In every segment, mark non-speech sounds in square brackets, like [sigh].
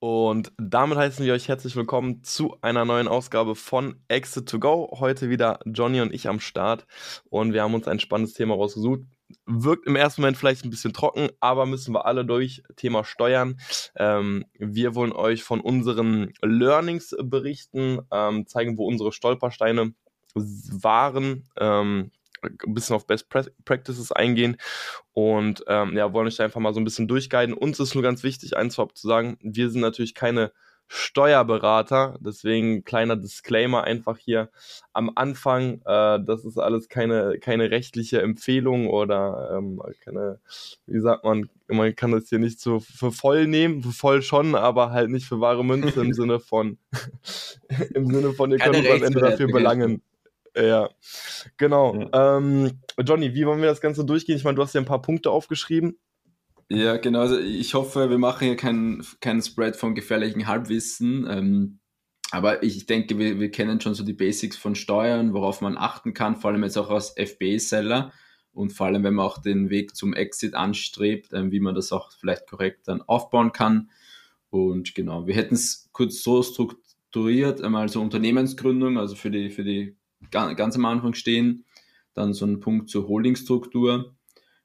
Und damit heißen wir euch herzlich willkommen zu einer neuen Ausgabe von Exit to Go. Heute wieder Johnny und ich am Start. Und wir haben uns ein spannendes Thema rausgesucht. Wirkt im ersten Moment vielleicht ein bisschen trocken, aber müssen wir alle durch. Thema Steuern. Ähm, wir wollen euch von unseren Learnings berichten, ähm, zeigen, wo unsere Stolpersteine waren. Ähm, ein bisschen auf Best Practices eingehen und ähm, ja, wollen euch da einfach mal so ein bisschen durchguiden. Uns ist nur ganz wichtig, eins vorab zu sagen, wir sind natürlich keine Steuerberater, deswegen kleiner Disclaimer einfach hier am Anfang, äh, das ist alles keine, keine rechtliche Empfehlung oder ähm, keine, wie sagt man, man kann das hier nicht so für voll nehmen, für voll schon, aber halt nicht für wahre Münze im [laughs] Sinne von, [laughs] im Sinne von, ihr könnt uns am Ende dafür belangen. Ja, genau. Ja. Ähm, Johnny, wie wollen wir das Ganze durchgehen? Ich meine, du hast ja ein paar Punkte aufgeschrieben. Ja, genau. Also ich hoffe, wir machen hier keinen kein Spread von gefährlichen Halbwissen. Ähm, aber ich denke, wir, wir kennen schon so die Basics von Steuern, worauf man achten kann, vor allem jetzt auch als FBA-Seller und vor allem, wenn man auch den Weg zum Exit anstrebt, ähm, wie man das auch vielleicht korrekt dann aufbauen kann. Und genau, wir hätten es kurz so strukturiert, einmal so Unternehmensgründung, also für die, für die ganz am Anfang stehen, dann so ein Punkt zur Holdingstruktur,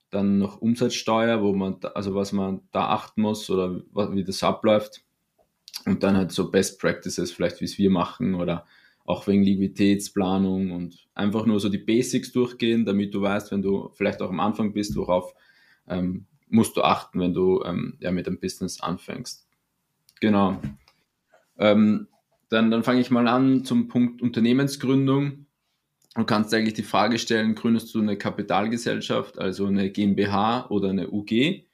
dann noch Umsatzsteuer, wo man, also was man da achten muss oder wie das abläuft und dann halt so Best Practices, vielleicht wie es wir machen oder auch wegen Liquiditätsplanung und einfach nur so die Basics durchgehen, damit du weißt, wenn du vielleicht auch am Anfang bist, worauf ähm, musst du achten, wenn du ähm, ja, mit dem Business anfängst. Genau. Ähm, dann, dann fange ich mal an zum Punkt Unternehmensgründung. Du kannst eigentlich die Frage stellen, gründest du eine Kapitalgesellschaft, also eine GmbH oder eine UG,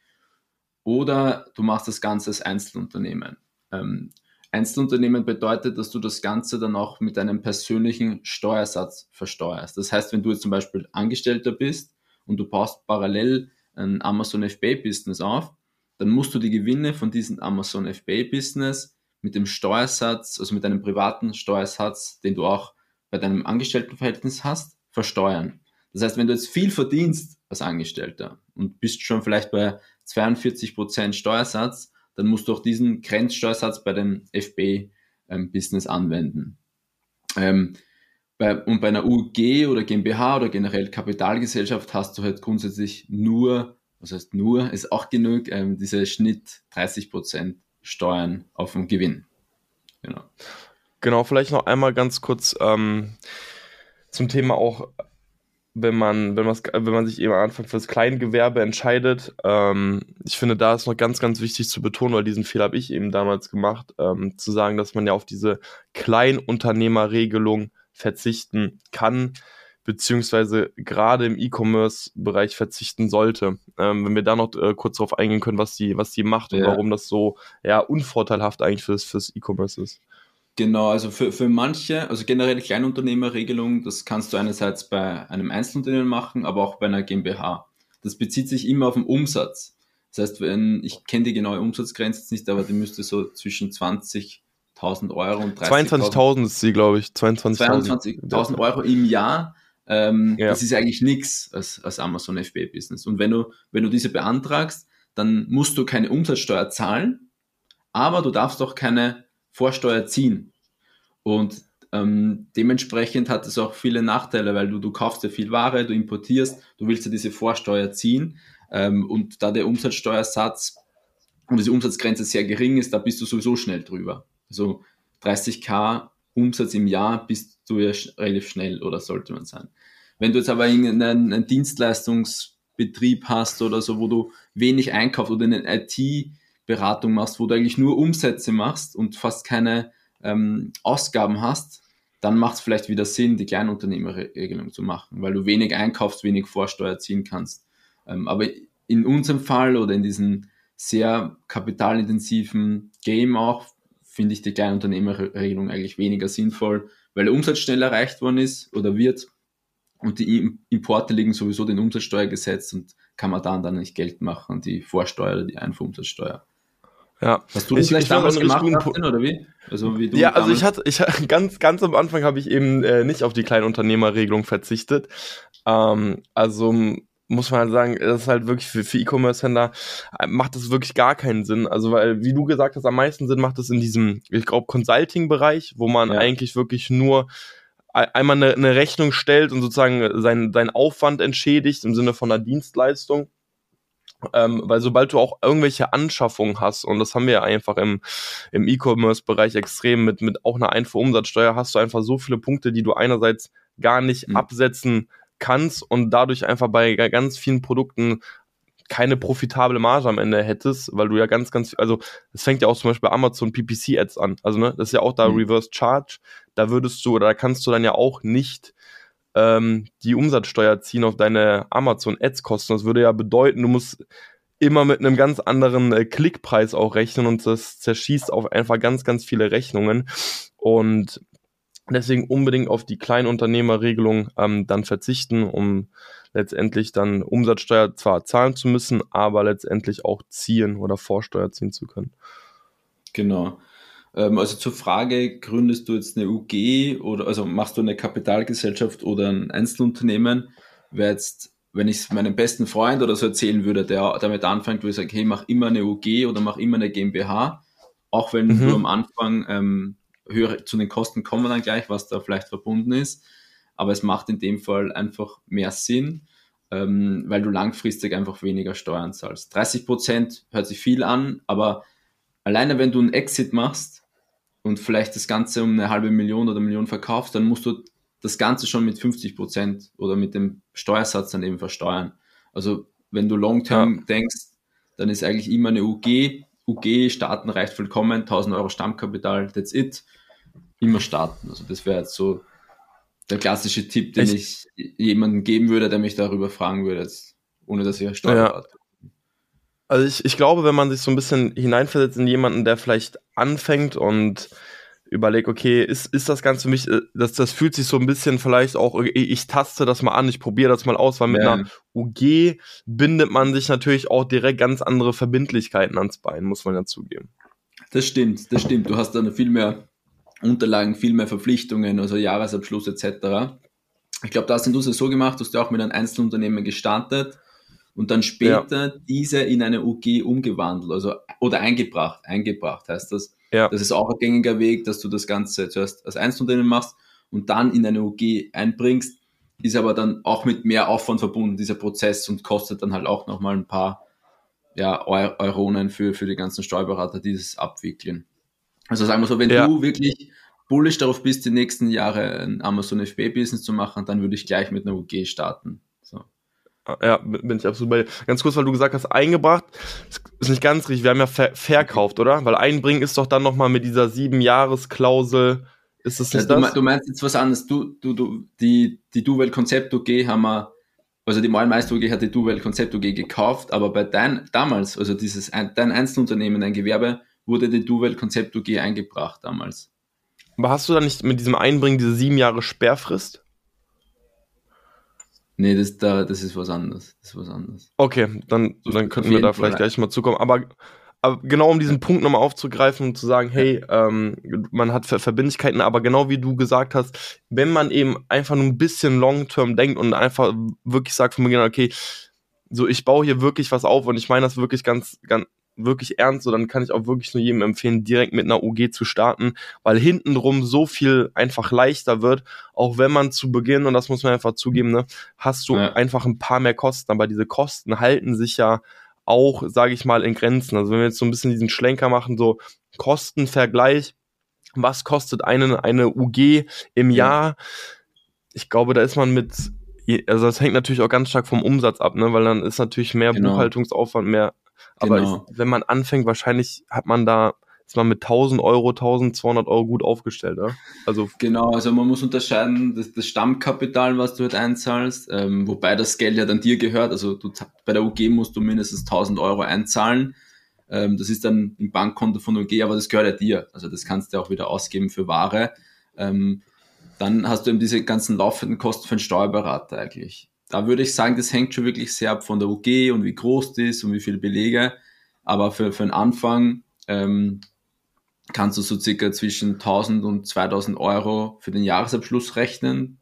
oder du machst das Ganze als Einzelunternehmen. Ähm, Einzelunternehmen bedeutet, dass du das Ganze dann auch mit einem persönlichen Steuersatz versteuerst. Das heißt, wenn du jetzt zum Beispiel Angestellter bist und du baust parallel ein Amazon FBA-Business auf, dann musst du die Gewinne von diesem Amazon FBA-Business mit dem Steuersatz, also mit einem privaten Steuersatz, den du auch bei deinem Angestelltenverhältnis hast, versteuern. Das heißt, wenn du jetzt viel verdienst als Angestellter und bist schon vielleicht bei 42% Steuersatz, dann musst du auch diesen Grenzsteuersatz bei dem FB-Business ähm, anwenden. Ähm, bei, und bei einer UG oder GmbH oder generell Kapitalgesellschaft hast du halt grundsätzlich nur, was heißt nur, ist auch genug, ähm, diese Schnitt 30% Steuern auf den Gewinn. Genau. Genau, vielleicht noch einmal ganz kurz ähm, zum Thema auch, wenn man, wenn, wenn man sich eben am Anfang für das Kleingewerbe entscheidet. Ähm, ich finde, da ist noch ganz, ganz wichtig zu betonen, weil diesen Fehler habe ich eben damals gemacht, ähm, zu sagen, dass man ja auf diese Kleinunternehmerregelung verzichten kann, beziehungsweise gerade im E-Commerce-Bereich verzichten sollte. Ähm, wenn wir da noch äh, kurz darauf eingehen können, was die, was die macht und ja. warum das so ja, unvorteilhaft eigentlich fürs, fürs E-Commerce ist. Genau, also für, für manche, also generell Kleinunternehmerregelung, das kannst du einerseits bei einem Einzelunternehmen machen, aber auch bei einer GmbH. Das bezieht sich immer auf den Umsatz. Das heißt, wenn, ich kenne die genaue Umsatzgrenze jetzt nicht, aber die müsste so zwischen 20.000 Euro und 30.000. 22.000 ist sie, glaube ich. 22.000 22 Euro im Jahr. Ähm, ja. Das ist eigentlich nichts als, als Amazon FBA-Business. Und wenn du, wenn du diese beantragst, dann musst du keine Umsatzsteuer zahlen, aber du darfst auch keine Vorsteuer ziehen. Und ähm, dementsprechend hat es auch viele Nachteile, weil du, du kaufst ja viel Ware, du importierst, du willst ja diese Vorsteuer ziehen. Ähm, und da der Umsatzsteuersatz und diese Umsatzgrenze sehr gering ist, da bist du sowieso schnell drüber. Also 30k Umsatz im Jahr bist du ja relativ schnell oder sollte man sein. Wenn du jetzt aber einen, einen Dienstleistungsbetrieb hast oder so, wo du wenig einkaufst oder eine IT Beratung machst, wo du eigentlich nur Umsätze machst und fast keine ähm, Ausgaben hast, dann macht es vielleicht wieder Sinn, die Kleinunternehmerregelung zu machen, weil du wenig einkaufst, wenig Vorsteuer ziehen kannst. Ähm, aber in unserem Fall oder in diesem sehr kapitalintensiven Game auch, finde ich die Kleinunternehmerregelung eigentlich weniger sinnvoll, weil der Umsatz schnell erreicht worden ist oder wird und die Importe liegen sowieso den Umsatzsteuergesetz und kann man dann dann nicht Geld machen, die Vorsteuer oder die Einfuhrumsatzsteuer. Ja. Hast du das vielleicht ich damals gemacht, Martin, oder wie? Also wie du Ja, also ich hatte, ich ganz, ganz am Anfang habe ich eben äh, nicht auf die Kleinunternehmerregelung verzichtet. Ähm, also muss man halt sagen, das ist halt wirklich für, für E-Commerce-Händler äh, macht das wirklich gar keinen Sinn. Also weil, wie du gesagt hast, am meisten Sinn macht es in diesem, ich glaube, Consulting-Bereich, wo man ja. eigentlich wirklich nur einmal eine, eine Rechnung stellt und sozusagen seinen, seinen Aufwand entschädigt im Sinne von einer Dienstleistung. Ähm, weil sobald du auch irgendwelche Anschaffungen hast, und das haben wir ja einfach im, im E-Commerce-Bereich extrem mit, mit auch einer Einfuhrumsatzsteuer, hast du einfach so viele Punkte, die du einerseits gar nicht mhm. absetzen kannst und dadurch einfach bei ganz vielen Produkten keine profitable Marge am Ende hättest, weil du ja ganz, ganz, also es fängt ja auch zum Beispiel bei Amazon PPC Ads an. Also, ne, das ist ja auch da mhm. Reverse Charge. Da würdest du oder da kannst du dann ja auch nicht ähm, die Umsatzsteuer ziehen auf deine Amazon Ads Kosten. Das würde ja bedeuten, du musst immer mit einem ganz anderen äh, Klickpreis auch rechnen und das zerschießt auf einfach ganz, ganz viele Rechnungen. Und deswegen unbedingt auf die Kleinunternehmerregelung ähm, dann verzichten, um letztendlich dann Umsatzsteuer zwar zahlen zu müssen, aber letztendlich auch ziehen oder Vorsteuer ziehen zu können. Genau. Ähm, also zur Frage, gründest du jetzt eine UG oder also machst du eine Kapitalgesellschaft oder ein Einzelunternehmen? Wäre jetzt, wenn ich es meinem besten Freund oder so erzählen würde, der damit anfängt, würde ich sagen, hey, mach immer eine UG oder mach immer eine GmbH, auch wenn mhm. du am Anfang ähm, höher zu den Kosten kommen dann gleich, was da vielleicht verbunden ist. Aber es macht in dem Fall einfach mehr Sinn, ähm, weil du langfristig einfach weniger Steuern zahlst. 30 Prozent hört sich viel an, aber alleine wenn du einen Exit machst und vielleicht das Ganze um eine halbe Million oder Million verkaufst, dann musst du das Ganze schon mit 50 Prozent oder mit dem Steuersatz dann eben versteuern. Also wenn du long-term ja. denkst, dann ist eigentlich immer eine UG. UG starten reicht vollkommen, 1000 Euro Stammkapital, that's it. Immer starten. Also das wäre jetzt so der klassische Tipp, den ich, ich jemandem geben würde, der mich darüber fragen würde, jetzt, ohne dass ich Steuerberater ja. Also ich, ich glaube, wenn man sich so ein bisschen hineinversetzt in jemanden, der vielleicht anfängt und überlegt, okay, ist, ist das Ganze für mich, äh, das, das fühlt sich so ein bisschen vielleicht auch, ich taste das mal an, ich probiere das mal aus, weil mit ja. einer UG bindet man sich natürlich auch direkt ganz andere Verbindlichkeiten ans Bein, muss man ja zugeben. Das stimmt, das stimmt. Du hast dann viel mehr Unterlagen, viel mehr Verpflichtungen, also Jahresabschluss etc. Ich glaube, da sind du es so gemacht, dass du auch mit einem Einzelunternehmen gestartet und dann später ja. diese in eine UG umgewandelt, also oder eingebracht. Eingebracht heißt das. Ja. Das ist auch ein gängiger Weg, dass du das Ganze zuerst als Einzelunternehmen machst und dann in eine UG einbringst, ist aber dann auch mit mehr Aufwand verbunden, dieser Prozess und kostet dann halt auch nochmal ein paar ja, Euronen für, für die ganzen Steuerberater, die das abwickeln. Also sagen wir so, wenn ja. du wirklich bullish darauf bist, die nächsten Jahre ein Amazon FBA-Business zu machen, dann würde ich gleich mit einer UG starten. Ja, bin ich absolut bei dir. Ganz kurz, weil du gesagt hast, eingebracht, ist nicht ganz richtig. Wir haben ja ver verkauft, oder? Weil einbringen ist doch dann nochmal mit dieser sieben-Jahres-Klausel. Ist das nicht ja, das? Du meinst jetzt was anderes. Du, du, du, die, die Duvel Konzept UG haben wir, also die Malmeister UG hat die Duvel Konzept UG gekauft, aber bei dein, damals, also dieses, dein Einzelunternehmen, dein Gewerbe, wurde die Duvel Konzept UG eingebracht damals. Aber hast du da nicht mit diesem Einbringen diese sieben Jahre Sperrfrist? Nee, das, da, das ist was anderes. Das ist was anderes. Okay, dann, dann könnten wir da vielleicht gleich mal zukommen. Aber, aber genau um diesen Punkt nochmal aufzugreifen und zu sagen, hey, ähm, man hat Verbindlichkeiten, aber genau wie du gesagt hast, wenn man eben einfach nur ein bisschen long-term denkt und einfach wirklich sagt von Beginn, okay, so ich baue hier wirklich was auf und ich meine das wirklich ganz, ganz, wirklich ernst, so dann kann ich auch wirklich nur jedem empfehlen, direkt mit einer UG zu starten, weil hintenrum so viel einfach leichter wird, auch wenn man zu Beginn, und das muss man einfach zugeben, ne, hast du ja. einfach ein paar mehr Kosten, aber diese Kosten halten sich ja auch, sage ich mal, in Grenzen. Also wenn wir jetzt so ein bisschen diesen Schlenker machen, so Kostenvergleich, was kostet eine, eine UG im Jahr? Ich glaube, da ist man mit also das hängt natürlich auch ganz stark vom Umsatz ab, ne? weil dann ist natürlich mehr genau. Buchhaltungsaufwand, mehr aber genau. ich, wenn man anfängt, wahrscheinlich hat man da ist man mit 1000 Euro, 1200 Euro gut aufgestellt. Ja? Also genau, also man muss unterscheiden, das, das Stammkapital, was du halt einzahlst, ähm, wobei das Geld ja dann dir gehört. Also du, bei der UG musst du mindestens 1000 Euro einzahlen. Ähm, das ist dann im Bankkonto von UG, aber das gehört ja dir. Also das kannst du auch wieder ausgeben für Ware. Ähm, dann hast du eben diese ganzen laufenden Kosten für einen Steuerberater eigentlich. Da würde ich sagen, das hängt schon wirklich sehr ab von der UG und wie groß die ist und wie viele Belege. Aber für, für den Anfang ähm, kannst du so circa zwischen 1000 und 2000 Euro für den Jahresabschluss rechnen.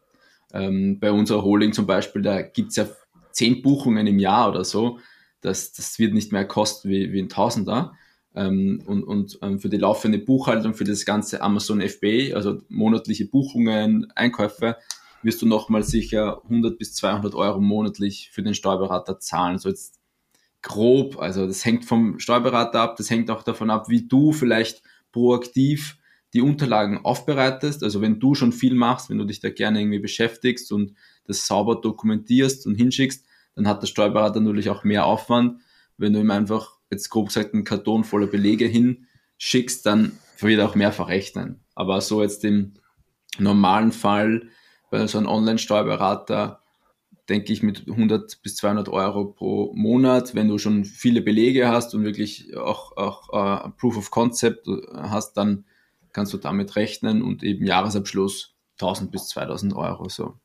Ähm, bei unserer Holding zum Beispiel, da gibt's ja zehn Buchungen im Jahr oder so. Das, das wird nicht mehr kosten wie, wie ein Tausender. Ähm, und und ähm, für die laufende Buchhaltung, für das ganze Amazon FBA, also monatliche Buchungen, Einkäufe, wirst du nochmal sicher 100 bis 200 Euro monatlich für den Steuerberater zahlen. So jetzt grob, also das hängt vom Steuerberater ab, das hängt auch davon ab, wie du vielleicht proaktiv die Unterlagen aufbereitest. Also wenn du schon viel machst, wenn du dich da gerne irgendwie beschäftigst und das sauber dokumentierst und hinschickst, dann hat der Steuerberater natürlich auch mehr Aufwand. Wenn du ihm einfach, jetzt grob gesagt, einen Karton voller Belege hinschickst, dann wird er auch mehr verrechnen. Aber so jetzt im normalen Fall bei so einem Online-Steuerberater denke ich, mit 100 bis 200 Euro pro Monat, wenn du schon viele Belege hast und wirklich auch, auch uh, Proof of Concept hast, dann kannst du damit rechnen und eben Jahresabschluss 1000 bis 2000 Euro so.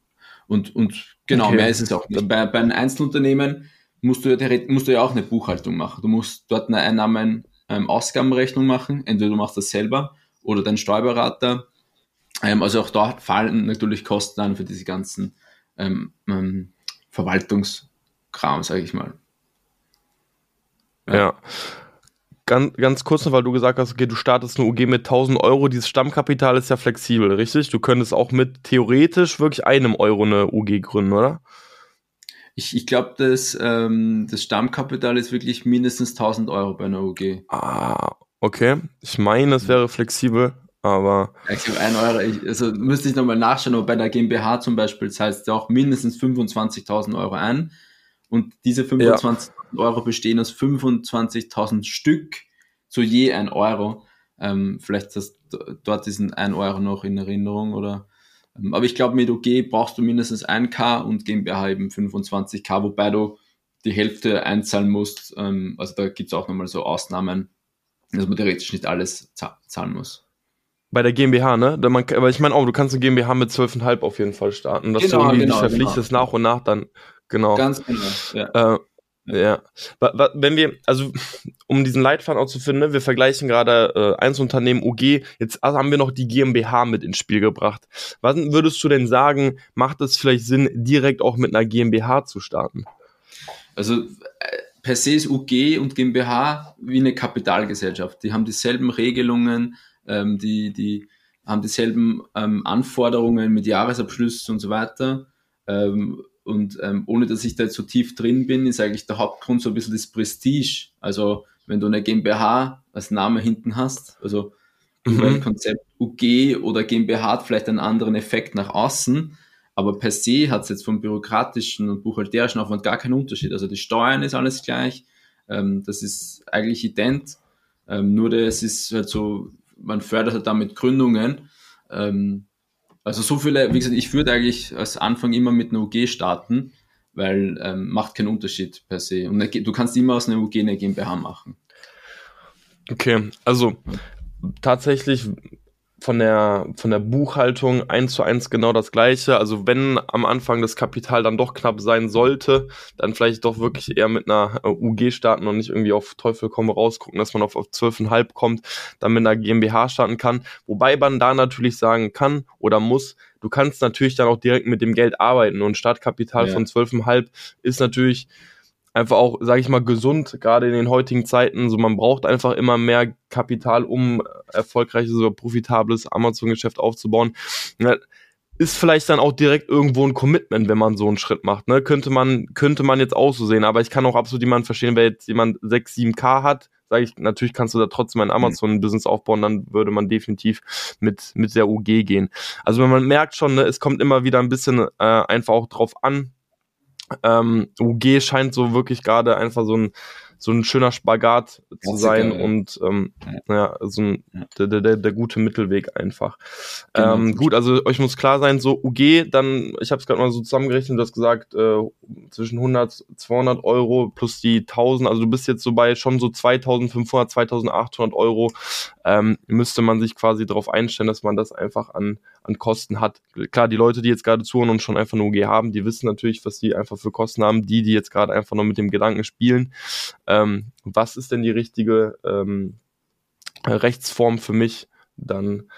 Und, und genau, okay. mehr ist es auch nicht. Bei, bei einem Einzelunternehmen musst du, ja, musst du ja auch eine Buchhaltung machen. Du musst dort eine Einnahmen-Ausgabenrechnung ähm, machen. Entweder du machst das selber oder dein Steuerberater. Ähm, also auch dort fallen natürlich Kosten an für diese ganzen ähm, ähm, Verwaltungskram, sage ich mal. Ja. ja. Ganz, ganz kurz noch, weil du gesagt hast, okay, du startest eine UG mit 1000 Euro. Dieses Stammkapital ist ja flexibel, richtig? Du könntest auch mit theoretisch wirklich einem Euro eine UG gründen, oder? Ich, ich glaube, das, ähm, das Stammkapital ist wirklich mindestens 1000 Euro bei einer UG. Ah, okay. Ich meine, es wäre flexibel. Aber. Ich glaube, ein Euro, ich, also müsste ich nochmal nachschauen, aber bei der GmbH zum Beispiel zahlst du auch mindestens 25.000 Euro ein. Und diese 25.000 ja. Euro bestehen aus 25.000 Stück zu je ein Euro. Ähm, vielleicht hast du dort diesen 1 Euro noch in Erinnerung oder. Ähm, aber ich glaube, mit OG brauchst du mindestens 1K und GmbH eben 25K, wobei du die Hälfte einzahlen musst. Ähm, also da gibt es auch nochmal so Ausnahmen, dass man theoretisch nicht alles zahlen muss. Bei der GmbH, ne? Man, aber ich meine auch, du kannst eine GmbH mit 12,5 auf jeden Fall starten, dass genau, du irgendwie genau, dich verpflichtest genau. nach und nach dann, genau. Ganz genau, ja. Äh, ja. Wenn wir, also um diesen Leitfaden auch zu finden, ne, wir vergleichen gerade äh, Einzelunternehmen UG, jetzt haben wir noch die GmbH mit ins Spiel gebracht. Was würdest du denn sagen, macht es vielleicht Sinn, direkt auch mit einer GmbH zu starten? Also äh, per se ist UG und GmbH wie eine Kapitalgesellschaft. Die haben dieselben Regelungen, ähm, die, die haben dieselben ähm, Anforderungen mit Jahresabschlüssen und so weiter. Ähm, und ähm, ohne dass ich da jetzt so tief drin bin, ist eigentlich der Hauptgrund so ein bisschen das Prestige. Also wenn du eine GmbH als Name hinten hast, also mhm. Konzept UG oder GmbH hat vielleicht einen anderen Effekt nach außen, aber per se hat es jetzt vom bürokratischen und buchhalterischen Aufwand gar keinen Unterschied. Also die Steuern ist alles gleich, ähm, das ist eigentlich ident, ähm, nur das ist halt so man fördert halt damit Gründungen. Ähm, also so viele, wie gesagt, ich würde eigentlich als Anfang immer mit einer UG starten, weil ähm, macht keinen Unterschied per se. Und du kannst immer aus einer UG eine GmbH machen. Okay, also tatsächlich von der, von der Buchhaltung eins zu eins genau das gleiche. Also wenn am Anfang das Kapital dann doch knapp sein sollte, dann vielleicht doch wirklich eher mit einer äh, UG starten und nicht irgendwie auf Teufel komm raus gucken, dass man auf, auf 12,5 kommt, dann mit einer GmbH starten kann. Wobei man da natürlich sagen kann oder muss, du kannst natürlich dann auch direkt mit dem Geld arbeiten und Startkapital ja. von 12,5 ist natürlich einfach auch, sage ich mal, gesund, gerade in den heutigen Zeiten. So, man braucht einfach immer mehr Kapital, um erfolgreiches oder profitables Amazon-Geschäft aufzubauen. Ist vielleicht dann auch direkt irgendwo ein Commitment, wenn man so einen Schritt macht. Ne? Könnte man, könnte man jetzt auch so sehen, aber ich kann auch absolut jemanden verstehen, wenn jetzt jemand 6, 7K hat, sage ich, natürlich kannst du da trotzdem ein Amazon-Business aufbauen, dann würde man definitiv mit, mit der UG gehen. Also man merkt schon, ne, es kommt immer wieder ein bisschen äh, einfach auch drauf an, ähm, UG scheint so wirklich gerade einfach so ein, so ein schöner Spagat zu sein geil, und ähm, ja. ja, so ein, ja. der, der, der gute Mittelweg einfach. Genau. Ähm, gut, also euch muss klar sein, so UG, dann, ich habe es gerade mal so zusammengerechnet, du hast gesagt, äh, zwischen 100, 200 Euro plus die 1000, also du bist jetzt so bei schon so 2500, 2800 Euro, ähm, müsste man sich quasi darauf einstellen, dass man das einfach an, an Kosten hat. Klar, die Leute, die jetzt gerade zuhören und schon einfach eine UG haben, die wissen natürlich, was die einfach für Kosten haben. Die, die jetzt gerade einfach noch mit dem Gedanken spielen, ähm, was ist denn die richtige ähm, Rechtsform für mich, dann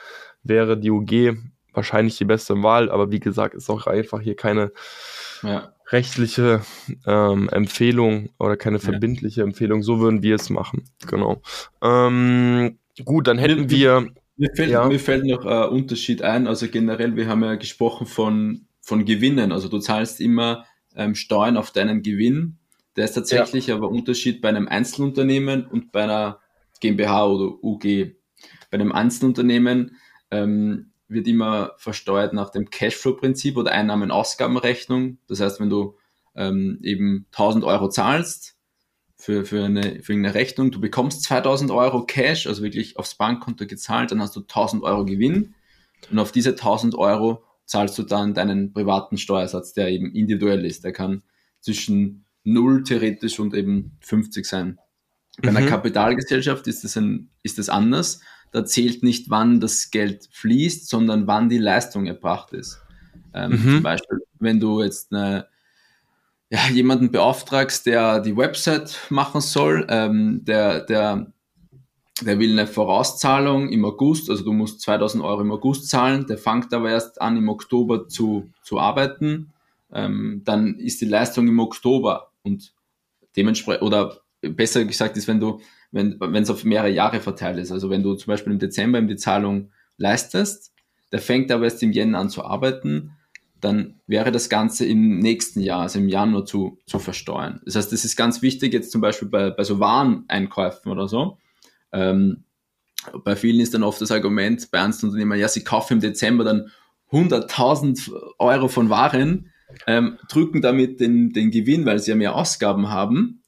wäre die UG wahrscheinlich die beste Wahl. Aber wie gesagt, ist auch einfach hier keine ja. rechtliche ähm, Empfehlung oder keine verbindliche ja. Empfehlung. So würden wir es machen. Genau. Ähm, gut, dann hätten wir. Mir fällt, ja. mir fällt noch ein Unterschied ein. Also generell, wir haben ja gesprochen von, von Gewinnen. Also du zahlst immer ähm, Steuern auf deinen Gewinn. Der ist tatsächlich ja. aber Unterschied bei einem Einzelunternehmen und bei einer GmbH oder UG. Bei einem Einzelunternehmen ähm, wird immer versteuert nach dem Cashflow-Prinzip oder Einnahmen-Ausgabenrechnung. Das heißt, wenn du ähm, eben 1000 Euro zahlst für, für, eine, für eine Rechnung, du bekommst 2000 Euro Cash, also wirklich aufs Bankkonto gezahlt, dann hast du 1000 Euro Gewinn und auf diese 1000 Euro zahlst du dann deinen privaten Steuersatz, der eben individuell ist. Der kann zwischen 0 theoretisch und eben 50 sein. Bei einer mhm. Kapitalgesellschaft ist das, ein, ist das anders. Da zählt nicht, wann das Geld fließt, sondern wann die Leistung erbracht ist. Ähm, mhm. Zum Beispiel, wenn du jetzt eine, ja, jemanden beauftragst, der die Website machen soll, ähm, der, der der will eine Vorauszahlung im August, also du musst 2000 Euro im August zahlen, der fängt aber erst an im Oktober zu, zu arbeiten, ähm, dann ist die Leistung im Oktober und dementsprechend, oder besser gesagt ist, wenn du, wenn es auf mehrere Jahre verteilt ist, also wenn du zum Beispiel im Dezember ihm die Zahlung leistest, der fängt aber erst im Jänner an zu arbeiten, dann wäre das Ganze im nächsten Jahr, also im Januar zu, zu versteuern. Das heißt, das ist ganz wichtig jetzt zum Beispiel bei, bei so Wareneinkäufen oder so, ähm, bei vielen ist dann oft das Argument bei Einzelunternehmern, ja, sie kaufen im Dezember dann 100.000 Euro von Waren, ähm, drücken damit den, den Gewinn, weil sie ja mehr Ausgaben haben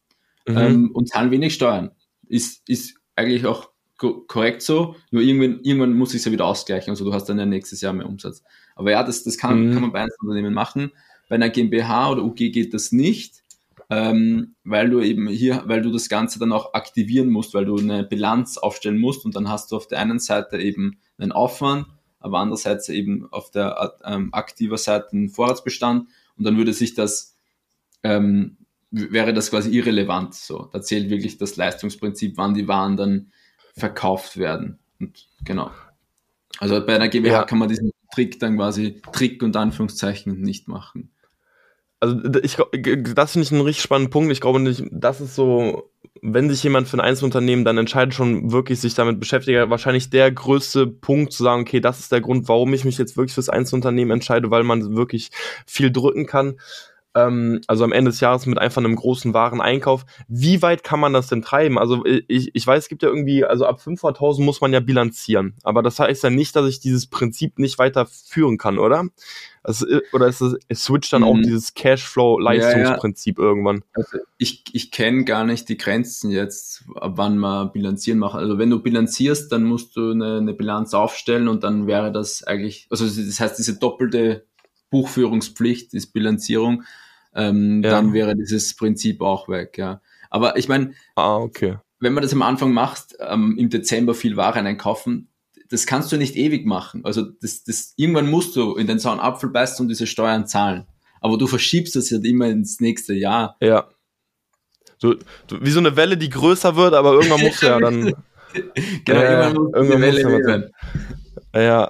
mhm. ähm, und zahlen wenig Steuern. Ist, ist eigentlich auch korrekt so, nur irgendwann, irgendwann muss ich es ja wieder ausgleichen, also du hast dann ja nächstes Jahr mehr Umsatz. Aber ja, das, das kann, mhm. kann man bei Einzelunternehmen machen. Bei einer GmbH oder UG geht das nicht ähm, weil du eben hier, weil du das Ganze dann auch aktivieren musst, weil du eine Bilanz aufstellen musst und dann hast du auf der einen Seite eben einen Aufwand, aber andererseits eben auf der ähm, aktiver Seite einen Vorratsbestand und dann würde sich das, ähm, wäre das quasi irrelevant. So, da zählt wirklich das Leistungsprinzip, wann die Waren dann verkauft werden. Und genau. Also bei einer GmbH ja. kann man diesen Trick dann quasi, Trick und Anführungszeichen nicht machen also ich das finde ich einen richtig spannenden Punkt. Ich glaube nicht, das ist so, wenn sich jemand für ein Einzelunternehmen dann entscheidet, schon wirklich sich damit beschäftigt, wahrscheinlich der größte Punkt zu sagen, okay, das ist der Grund, warum ich mich jetzt wirklich fürs Einzelunternehmen entscheide, weil man wirklich viel drücken kann ähm, also am Ende des Jahres mit einfach einem großen Wareneinkauf. Wie weit kann man das denn treiben? Also ich, ich weiß, es gibt ja irgendwie, also ab 500.000 muss man ja bilanzieren. Aber das heißt ja nicht, dass ich dieses Prinzip nicht weiter führen kann, oder? Also, oder ist es, es switcht dann mhm. auch dieses Cashflow-Leistungsprinzip ja, ja. irgendwann? Also ich, ich kenne gar nicht die Grenzen jetzt, ab wann man bilanzieren macht. Also wenn du bilanzierst, dann musst du eine, eine Bilanz aufstellen und dann wäre das eigentlich, also das heißt, diese doppelte Buchführungspflicht ist Bilanzierung, ähm, ja. dann wäre dieses Prinzip auch weg, ja. Aber ich meine, ah, okay. wenn man das am Anfang macht, ähm, im Dezember viel Waren einkaufen, das kannst du nicht ewig machen. Also das, das, irgendwann musst du in den sauren Apfel beißen und diese Steuern zahlen. Aber du verschiebst das ja immer ins nächste Jahr. Ja. So, wie so eine Welle, die größer wird, aber irgendwann musst du ja dann. [laughs] genau, äh, irgendwann muss irgendwann Welle musst ja.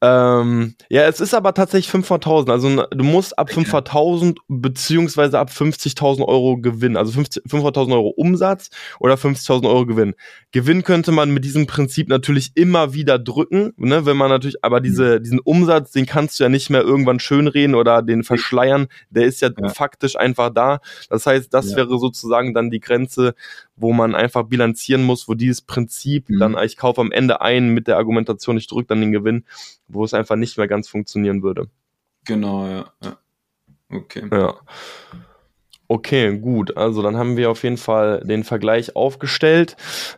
Ähm, ja, es ist aber tatsächlich 500.000. Also du musst ab 500.000 beziehungsweise ab 50.000 Euro Gewinn, also 500.000 Euro Umsatz oder 50.000 Euro Gewinn. Gewinn könnte man mit diesem Prinzip natürlich immer wieder drücken, ne, wenn man natürlich, aber diese, diesen Umsatz, den kannst du ja nicht mehr irgendwann schönreden oder den verschleiern. Der ist ja, ja. faktisch einfach da. Das heißt, das ja. wäre sozusagen dann die Grenze, wo man einfach bilanzieren muss, wo dieses Prinzip mhm. dann, ich kaufe am Ende ein mit der Argumentation, ich drücke dann den Gewinn, wo es einfach nicht mehr ganz funktionieren würde. Genau, ja. ja. Okay. Ja. Okay, gut. Also dann haben wir auf jeden Fall den Vergleich aufgestellt.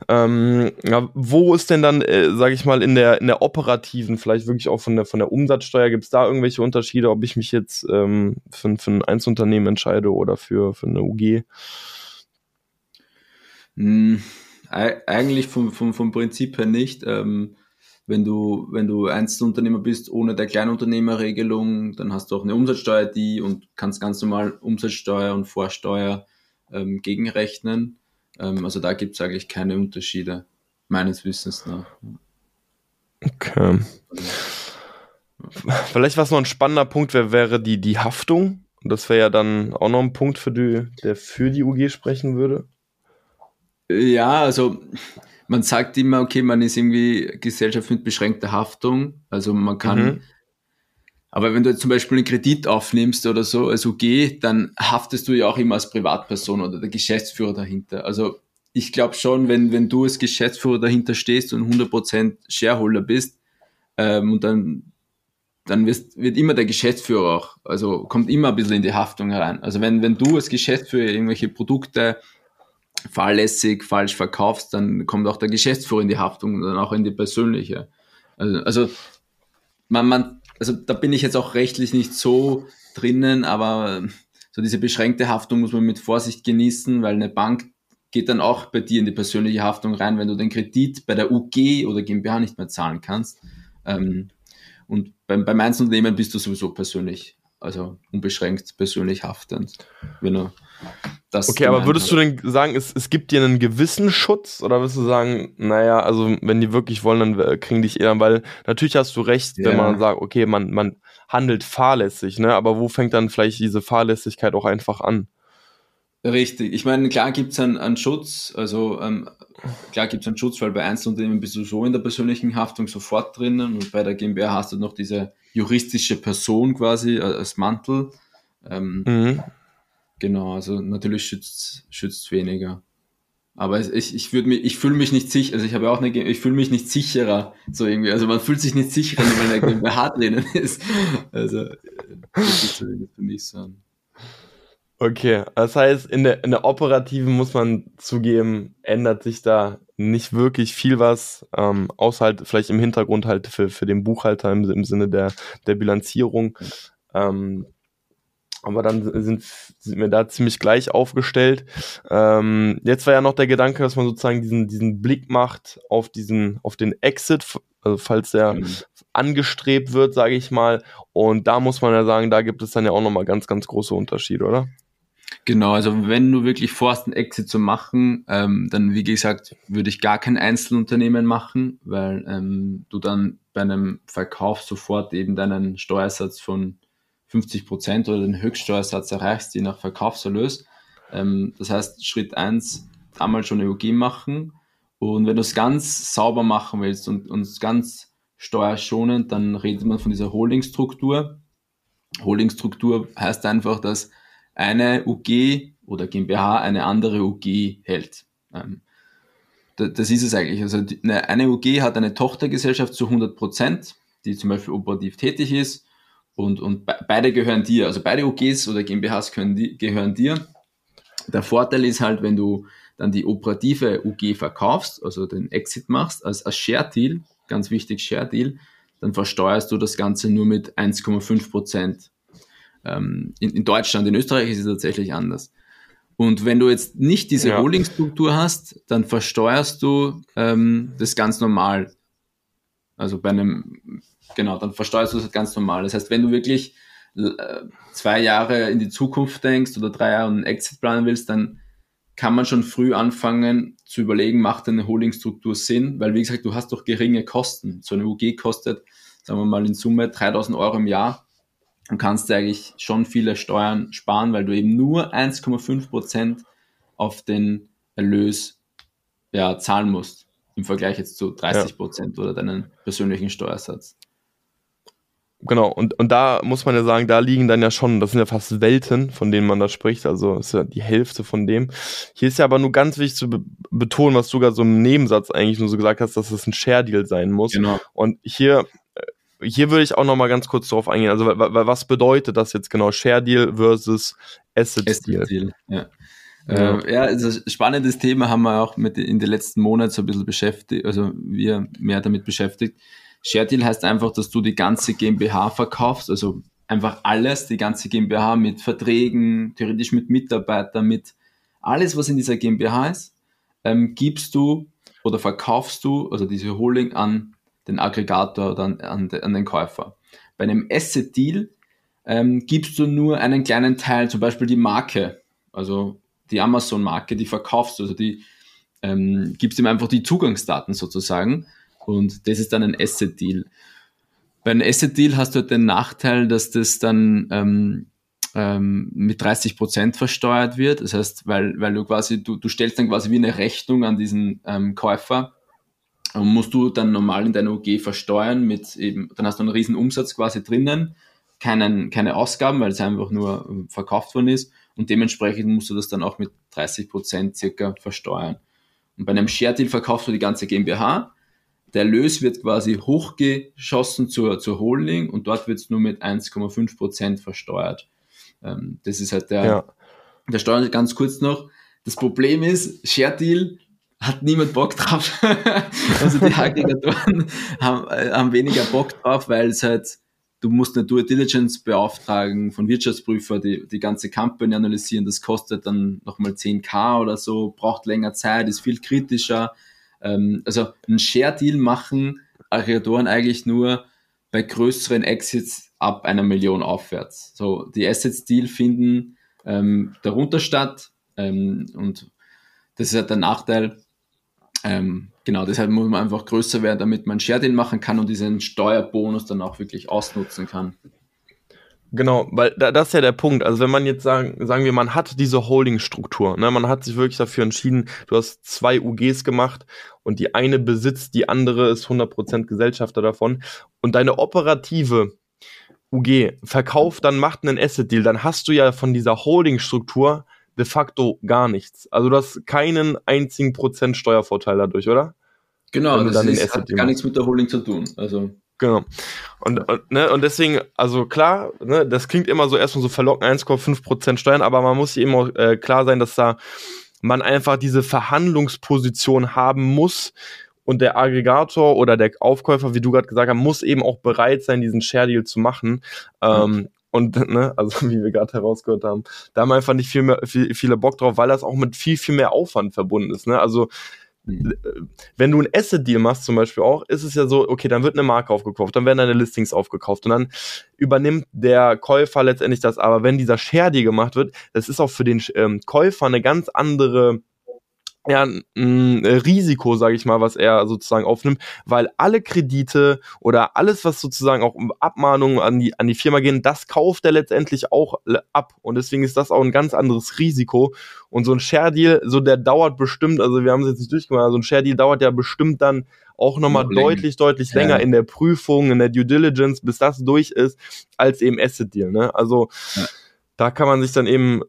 Ähm, ja, wo ist denn dann, äh, sage ich mal, in der in der operativen, vielleicht wirklich auch von der von der Umsatzsteuer, gibt es da irgendwelche Unterschiede, ob ich mich jetzt ähm, für, für ein Einzelunternehmen entscheide oder für, für eine UG? Hm, eigentlich vom, vom, vom Prinzip her nicht. Ähm, wenn du, wenn du Einzelunternehmer bist ohne der Kleinunternehmerregelung, dann hast du auch eine Umsatzsteuer, die und kannst ganz normal Umsatzsteuer und Vorsteuer ähm, gegenrechnen. Ähm, also da gibt es eigentlich keine Unterschiede, meines Wissens nach. Okay. Vielleicht was noch ein spannender Punkt wäre, wäre die, die Haftung. Und das wäre ja dann auch noch ein Punkt, für die, der für die UG sprechen würde. Ja, also man sagt immer, okay, man ist irgendwie Gesellschaft mit beschränkter Haftung. Also man kann, mhm. aber wenn du jetzt zum Beispiel einen Kredit aufnimmst oder so als UG, dann haftest du ja auch immer als Privatperson oder der Geschäftsführer dahinter. Also ich glaube schon, wenn, wenn du als Geschäftsführer dahinter stehst und 100% Shareholder bist, ähm, und dann, dann wirst, wird immer der Geschäftsführer auch, also kommt immer ein bisschen in die Haftung herein. Also wenn, wenn du als Geschäftsführer irgendwelche Produkte fahrlässig falsch verkaufst, dann kommt auch der Geschäftsführer in die Haftung und dann auch in die persönliche. Also, also man, man, also da bin ich jetzt auch rechtlich nicht so drinnen, aber so diese beschränkte Haftung muss man mit Vorsicht genießen, weil eine Bank geht dann auch bei dir in die persönliche Haftung rein, wenn du den Kredit bei der UG oder GmbH nicht mehr zahlen kannst. Ähm, und beim, beim Einzelunternehmen bist du sowieso persönlich, also unbeschränkt persönlich haftend, wenn du das okay, aber würdest du denn sagen, es, es gibt dir einen gewissen Schutz oder würdest du sagen, naja, also wenn die wirklich wollen, dann äh, kriegen dich eher, weil natürlich hast du recht, yeah. wenn man sagt, okay, man, man handelt fahrlässig, ne? Aber wo fängt dann vielleicht diese Fahrlässigkeit auch einfach an? Richtig. Ich meine, klar gibt es einen, einen Schutz, also ähm, klar gibt es einen Schutz, weil bei Einzelunternehmen bist du so in der persönlichen Haftung sofort drinnen und bei der GmbH hast du noch diese juristische Person quasi äh, als Mantel. Ähm, mhm. Genau, also natürlich schützt schützt weniger. Aber ich, ich würde mich, ich fühle mich nicht sicher, also ich habe auch eine, ich fühle mich nicht sicherer, so irgendwie. Also man fühlt sich nicht sicherer, wenn man GmbH drinnen [laughs] ist. Also das ist für mich so. Okay, das heißt, in der, in der operativen muss man zugeben, ändert sich da nicht wirklich viel was, ähm, außer halt vielleicht im Hintergrund halt für, für den Buchhalter im, im Sinne der, der Bilanzierung. Ähm, aber dann sind, sind wir da ziemlich gleich aufgestellt. Ähm, jetzt war ja noch der Gedanke, dass man sozusagen diesen, diesen Blick macht auf diesen, auf den Exit, also falls der mhm. angestrebt wird, sage ich mal. Und da muss man ja sagen, da gibt es dann ja auch nochmal ganz, ganz große Unterschiede, oder? Genau, also wenn du wirklich vorhast, einen Exit zu machen, ähm, dann wie gesagt, würde ich gar kein Einzelunternehmen machen, weil ähm, du dann bei einem Verkauf sofort eben deinen Steuersatz von 50 Prozent oder den Höchststeuersatz erreichst, je nach Verkaufserlös. Ähm, das heißt, Schritt eins damals schon EOG machen. Und wenn du es ganz sauber machen willst und uns ganz steuerschonend, dann redet man von dieser Holdingstruktur. Holdingstruktur heißt einfach, dass eine UG oder GmbH eine andere UG hält. Ähm, das ist es eigentlich. Also eine UG hat eine Tochtergesellschaft zu 100 Prozent, die zum Beispiel operativ tätig ist und, und beide gehören dir, also beide OGs oder GmbHs gehören, gehören dir. Der Vorteil ist halt, wenn du dann die operative UG verkaufst, also den Exit machst, als, als Share Deal, ganz wichtig Share Deal, dann versteuerst du das Ganze nur mit 1,5 Prozent. Ähm, in, in, Deutschland, in Österreich ist es tatsächlich anders. Und wenn du jetzt nicht diese ja. Holdingstruktur hast, dann versteuerst du ähm, das ganz normal. Also bei einem Genau, dann versteuerst du das ganz normal. Das heißt, wenn du wirklich äh, zwei Jahre in die Zukunft denkst oder drei Jahre einen Exit planen willst, dann kann man schon früh anfangen zu überlegen, macht eine Holdingstruktur Sinn? Weil, wie gesagt, du hast doch geringe Kosten. So eine UG kostet, sagen wir mal in Summe 3000 Euro im Jahr und kannst du eigentlich schon viele Steuern sparen, weil du eben nur 1,5 Prozent auf den Erlös ja, zahlen musst im Vergleich jetzt zu 30 Prozent ja. oder deinen persönlichen Steuersatz genau, und, und da muss man ja sagen, da liegen dann ja schon, das sind ja fast Welten, von denen man da spricht, also ist ja die Hälfte von dem. Hier ist ja aber nur ganz wichtig zu be betonen, was du sogar so im Nebensatz eigentlich nur so gesagt hast, dass es ein Share-Deal sein muss. Genau. Und hier hier würde ich auch noch mal ganz kurz darauf eingehen. Also was bedeutet das jetzt genau? Share Deal versus Asset Deal? Asset Deal ja. Ja, äh, ja also spannendes Thema haben wir auch mit in den letzten Monaten so ein bisschen beschäftigt, also wir mehr damit beschäftigt. Share Deal heißt einfach, dass du die ganze GmbH verkaufst, also einfach alles, die ganze GmbH mit Verträgen, theoretisch mit Mitarbeitern, mit alles, was in dieser GmbH ist, ähm, gibst du oder verkaufst du, also diese Holding an den Aggregator oder an, an, an den Käufer. Bei einem Asset Deal ähm, gibst du nur einen kleinen Teil, zum Beispiel die Marke, also die Amazon-Marke, die verkaufst, also die ähm, gibst ihm einfach die Zugangsdaten sozusagen und das ist dann ein Asset-Deal. Bei einem Asset-Deal hast du halt den Nachteil, dass das dann ähm, ähm, mit 30 Prozent versteuert wird. Das heißt, weil, weil du quasi, du, du stellst dann quasi wie eine Rechnung an diesen ähm, Käufer musst du dann normal in deiner OG versteuern mit eben, dann hast du einen riesen Umsatz quasi drinnen, keinen, keine Ausgaben, weil es einfach nur ähm, verkauft worden ist und dementsprechend musst du das dann auch mit 30 Prozent circa versteuern. Und bei einem Share Deal verkaufst du die ganze GmbH. Der Erlös wird quasi hochgeschossen zur, zur Holding und dort wird es nur mit 1,5 Prozent versteuert. Ähm, das ist halt der, ja. der Steuer. Ganz kurz noch. Das Problem ist, Share Deal hat niemand Bock drauf. [laughs] also die Aggregatoren haben, äh, haben weniger Bock drauf, weil es halt du musst eine Due Diligence beauftragen von Wirtschaftsprüfer, die die ganze Company analysieren. Das kostet dann nochmal 10k oder so, braucht länger Zeit, ist viel kritischer. Ähm, also ein Share-Deal machen Aggregatoren eigentlich nur bei größeren Exits ab einer Million aufwärts. So, die Assets-Deal finden ähm, darunter statt ähm, und das ist halt der Nachteil. Ähm, genau, deshalb muss man einfach größer werden, damit man Share Deal machen kann und diesen Steuerbonus dann auch wirklich ausnutzen kann. Genau, weil da, das ist ja der Punkt. Also wenn man jetzt sagen, sagen wir, man hat diese Holding-Struktur, ne, man hat sich wirklich dafür entschieden, du hast zwei UGs gemacht und die eine besitzt, die andere ist 100% Gesellschafter davon und deine operative UG verkauft, dann macht einen Asset-Deal, dann hast du ja von dieser Holding-Struktur de facto gar nichts. Also du hast keinen einzigen Prozent Steuervorteil dadurch, oder? Genau, das ist, hat gar nichts mit der Holding zu tun. Also Genau. Und, und, ne, und deswegen, also klar, ne, das klingt immer so erstmal so verlockend, 1,5% Steuern, aber man muss sich immer äh, klar sein, dass da man einfach diese Verhandlungsposition haben muss und der Aggregator oder der Aufkäufer, wie du gerade gesagt hast, muss eben auch bereit sein, diesen Share Deal zu machen. Ähm, und, ne, also wie wir gerade herausgehört haben, da haben einfach nicht viel mehr, viel, viele Bock drauf, weil das auch mit viel, viel mehr Aufwand verbunden ist. Ne? Also mhm. wenn du ein Asset-Deal machst zum Beispiel auch, ist es ja so, okay, dann wird eine Marke aufgekauft, dann werden deine Listings aufgekauft und dann übernimmt der Käufer letztendlich das. Aber wenn dieser Share-Deal gemacht wird, das ist auch für den ähm, Käufer eine ganz andere ja, ein Risiko, sage ich mal, was er sozusagen aufnimmt, weil alle Kredite oder alles, was sozusagen auch um Abmahnungen an die, an die Firma gehen, das kauft er letztendlich auch ab. Und deswegen ist das auch ein ganz anderes Risiko. Und so ein Share Deal, so der dauert bestimmt, also wir haben es jetzt nicht durchgemacht, so ein Share Deal dauert ja bestimmt dann auch nochmal deutlich, deutlich ja. länger in der Prüfung, in der Due Diligence, bis das durch ist, als eben Asset Deal. Ne? Also ja. da kann man sich dann eben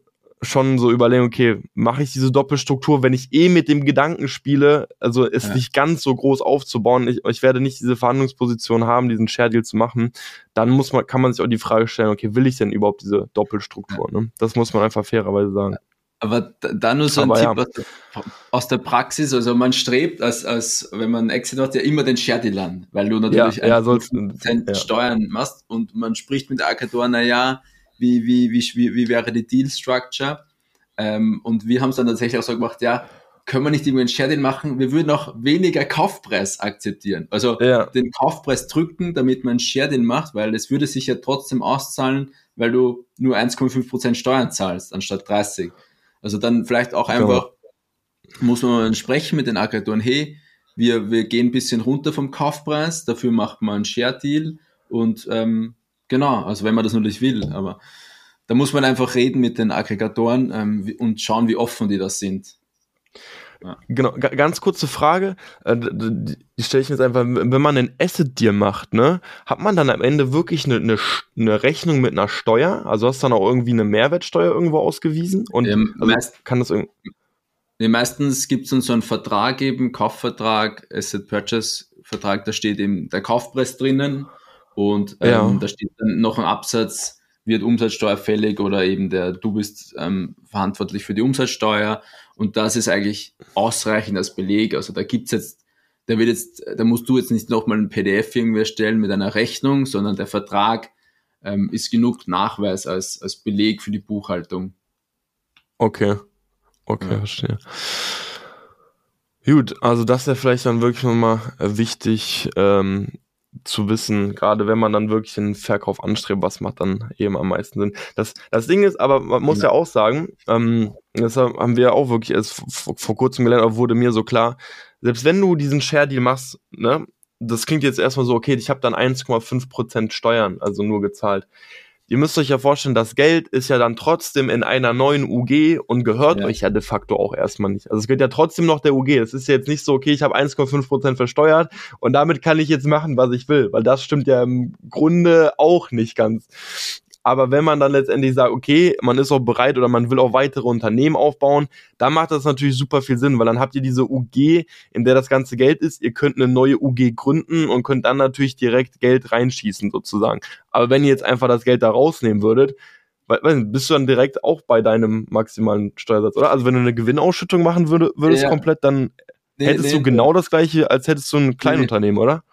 schon so überlegen, okay, mache ich diese Doppelstruktur, wenn ich eh mit dem Gedanken spiele, also es ja. nicht ganz so groß aufzubauen, ich, ich werde nicht diese Verhandlungsposition haben, diesen Share Deal zu machen, dann muss man, kann man sich auch die Frage stellen, okay, will ich denn überhaupt diese Doppelstruktur? Ja. Ne? Das muss man einfach fairerweise sagen. Aber da nur so ein Aber Tipp ja. aus, der, Praxis, also man strebt, als, als wenn man Exit macht, ja immer den Share Deal an, weil du natürlich ja, ja, ja. Steuern machst und man spricht mit der Agentur, naja, wie, wie, wie, wie, wie wäre die Deal Structure. Ähm, und wir haben es dann tatsächlich auch so gemacht, ja, können wir nicht irgendwie einen Share Deal machen? Wir würden auch weniger Kaufpreis akzeptieren. Also ja. den Kaufpreis drücken, damit man einen Share Deal macht, weil es würde sich ja trotzdem auszahlen, weil du nur 1,5% Steuern zahlst, anstatt 30. Also dann vielleicht auch genau. einfach, muss man sprechen mit den Aggregatoren, hey, wir, wir gehen ein bisschen runter vom Kaufpreis, dafür macht man einen Share Deal und ähm, Genau, also wenn man das natürlich will, aber da muss man einfach reden mit den Aggregatoren ähm, und schauen, wie offen die das sind. Ja. Genau, ganz kurze Frage, äh, die stelle ich mir jetzt einfach, wenn man einen Asset-Deal macht, ne, hat man dann am Ende wirklich eine, eine, eine, Rechnung mit einer Steuer? Also hast du dann auch irgendwie eine Mehrwertsteuer irgendwo ausgewiesen? Und ähm, also meist, kann das irgendwie. Nee, meistens gibt es dann so einen Vertrag eben, Kaufvertrag, Asset Purchase Vertrag, da steht eben der Kaufpreis drinnen und ähm, ja. da steht dann noch ein Absatz, wird Umsatzsteuer fällig oder eben der, du bist ähm, verantwortlich für die Umsatzsteuer und das ist eigentlich ausreichend als Beleg. Also da gibt's jetzt, da wird jetzt, da musst du jetzt nicht nochmal ein PDF irgendwie erstellen mit einer Rechnung, sondern der Vertrag ähm, ist genug Nachweis als, als Beleg für die Buchhaltung. Okay. Okay, ja. verstehe. Gut, also das ja vielleicht dann wirklich nochmal wichtig, ähm, zu wissen, gerade wenn man dann wirklich den Verkauf anstrebt, was macht dann eben am meisten Sinn. Das, das Ding ist, aber man muss ja, ja auch sagen, ähm, das haben wir auch wirklich erst vor, vor kurzem gelernt, aber wurde mir so klar, selbst wenn du diesen Share-Deal machst, ne, das klingt jetzt erstmal so, okay, ich habe dann 1,5% Steuern, also nur gezahlt ihr müsst euch ja vorstellen, das Geld ist ja dann trotzdem in einer neuen UG und gehört ja. euch ja de facto auch erstmal nicht. Also es gehört ja trotzdem noch der UG. Es ist jetzt nicht so, okay, ich habe 1,5% versteuert und damit kann ich jetzt machen, was ich will, weil das stimmt ja im Grunde auch nicht ganz. Aber wenn man dann letztendlich sagt, okay, man ist auch bereit oder man will auch weitere Unternehmen aufbauen, dann macht das natürlich super viel Sinn, weil dann habt ihr diese UG, in der das ganze Geld ist. Ihr könnt eine neue UG gründen und könnt dann natürlich direkt Geld reinschießen sozusagen. Aber wenn ihr jetzt einfach das Geld da rausnehmen würdet, bist du dann direkt auch bei deinem maximalen Steuersatz, oder? Also wenn du eine Gewinnausschüttung machen würde, würdest ja. komplett, dann nee, hättest nee, du genau das gleiche, als hättest du ein Kleinunternehmen, nee. oder?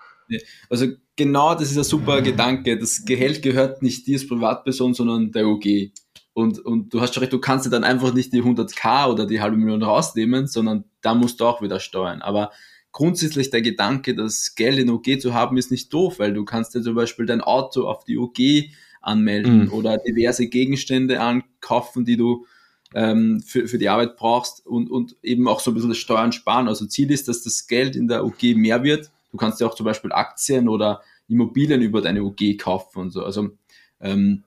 Also genau, das ist ein super Gedanke. Das Gehalt gehört nicht dir als Privatperson, sondern der OG. Und, und du hast schon recht, du kannst dir dann einfach nicht die 100k oder die halbe Million rausnehmen, sondern da musst du auch wieder steuern. Aber grundsätzlich der Gedanke, das Geld in OG zu haben, ist nicht doof, weil du kannst dir zum Beispiel dein Auto auf die OG anmelden mhm. oder diverse Gegenstände ankaufen, die du ähm, für, für die Arbeit brauchst und, und eben auch so ein bisschen das Steuern sparen. Also Ziel ist, dass das Geld in der OG mehr wird Du kannst ja auch zum Beispiel Aktien oder Immobilien über deine UG kaufen und so. Also ähm,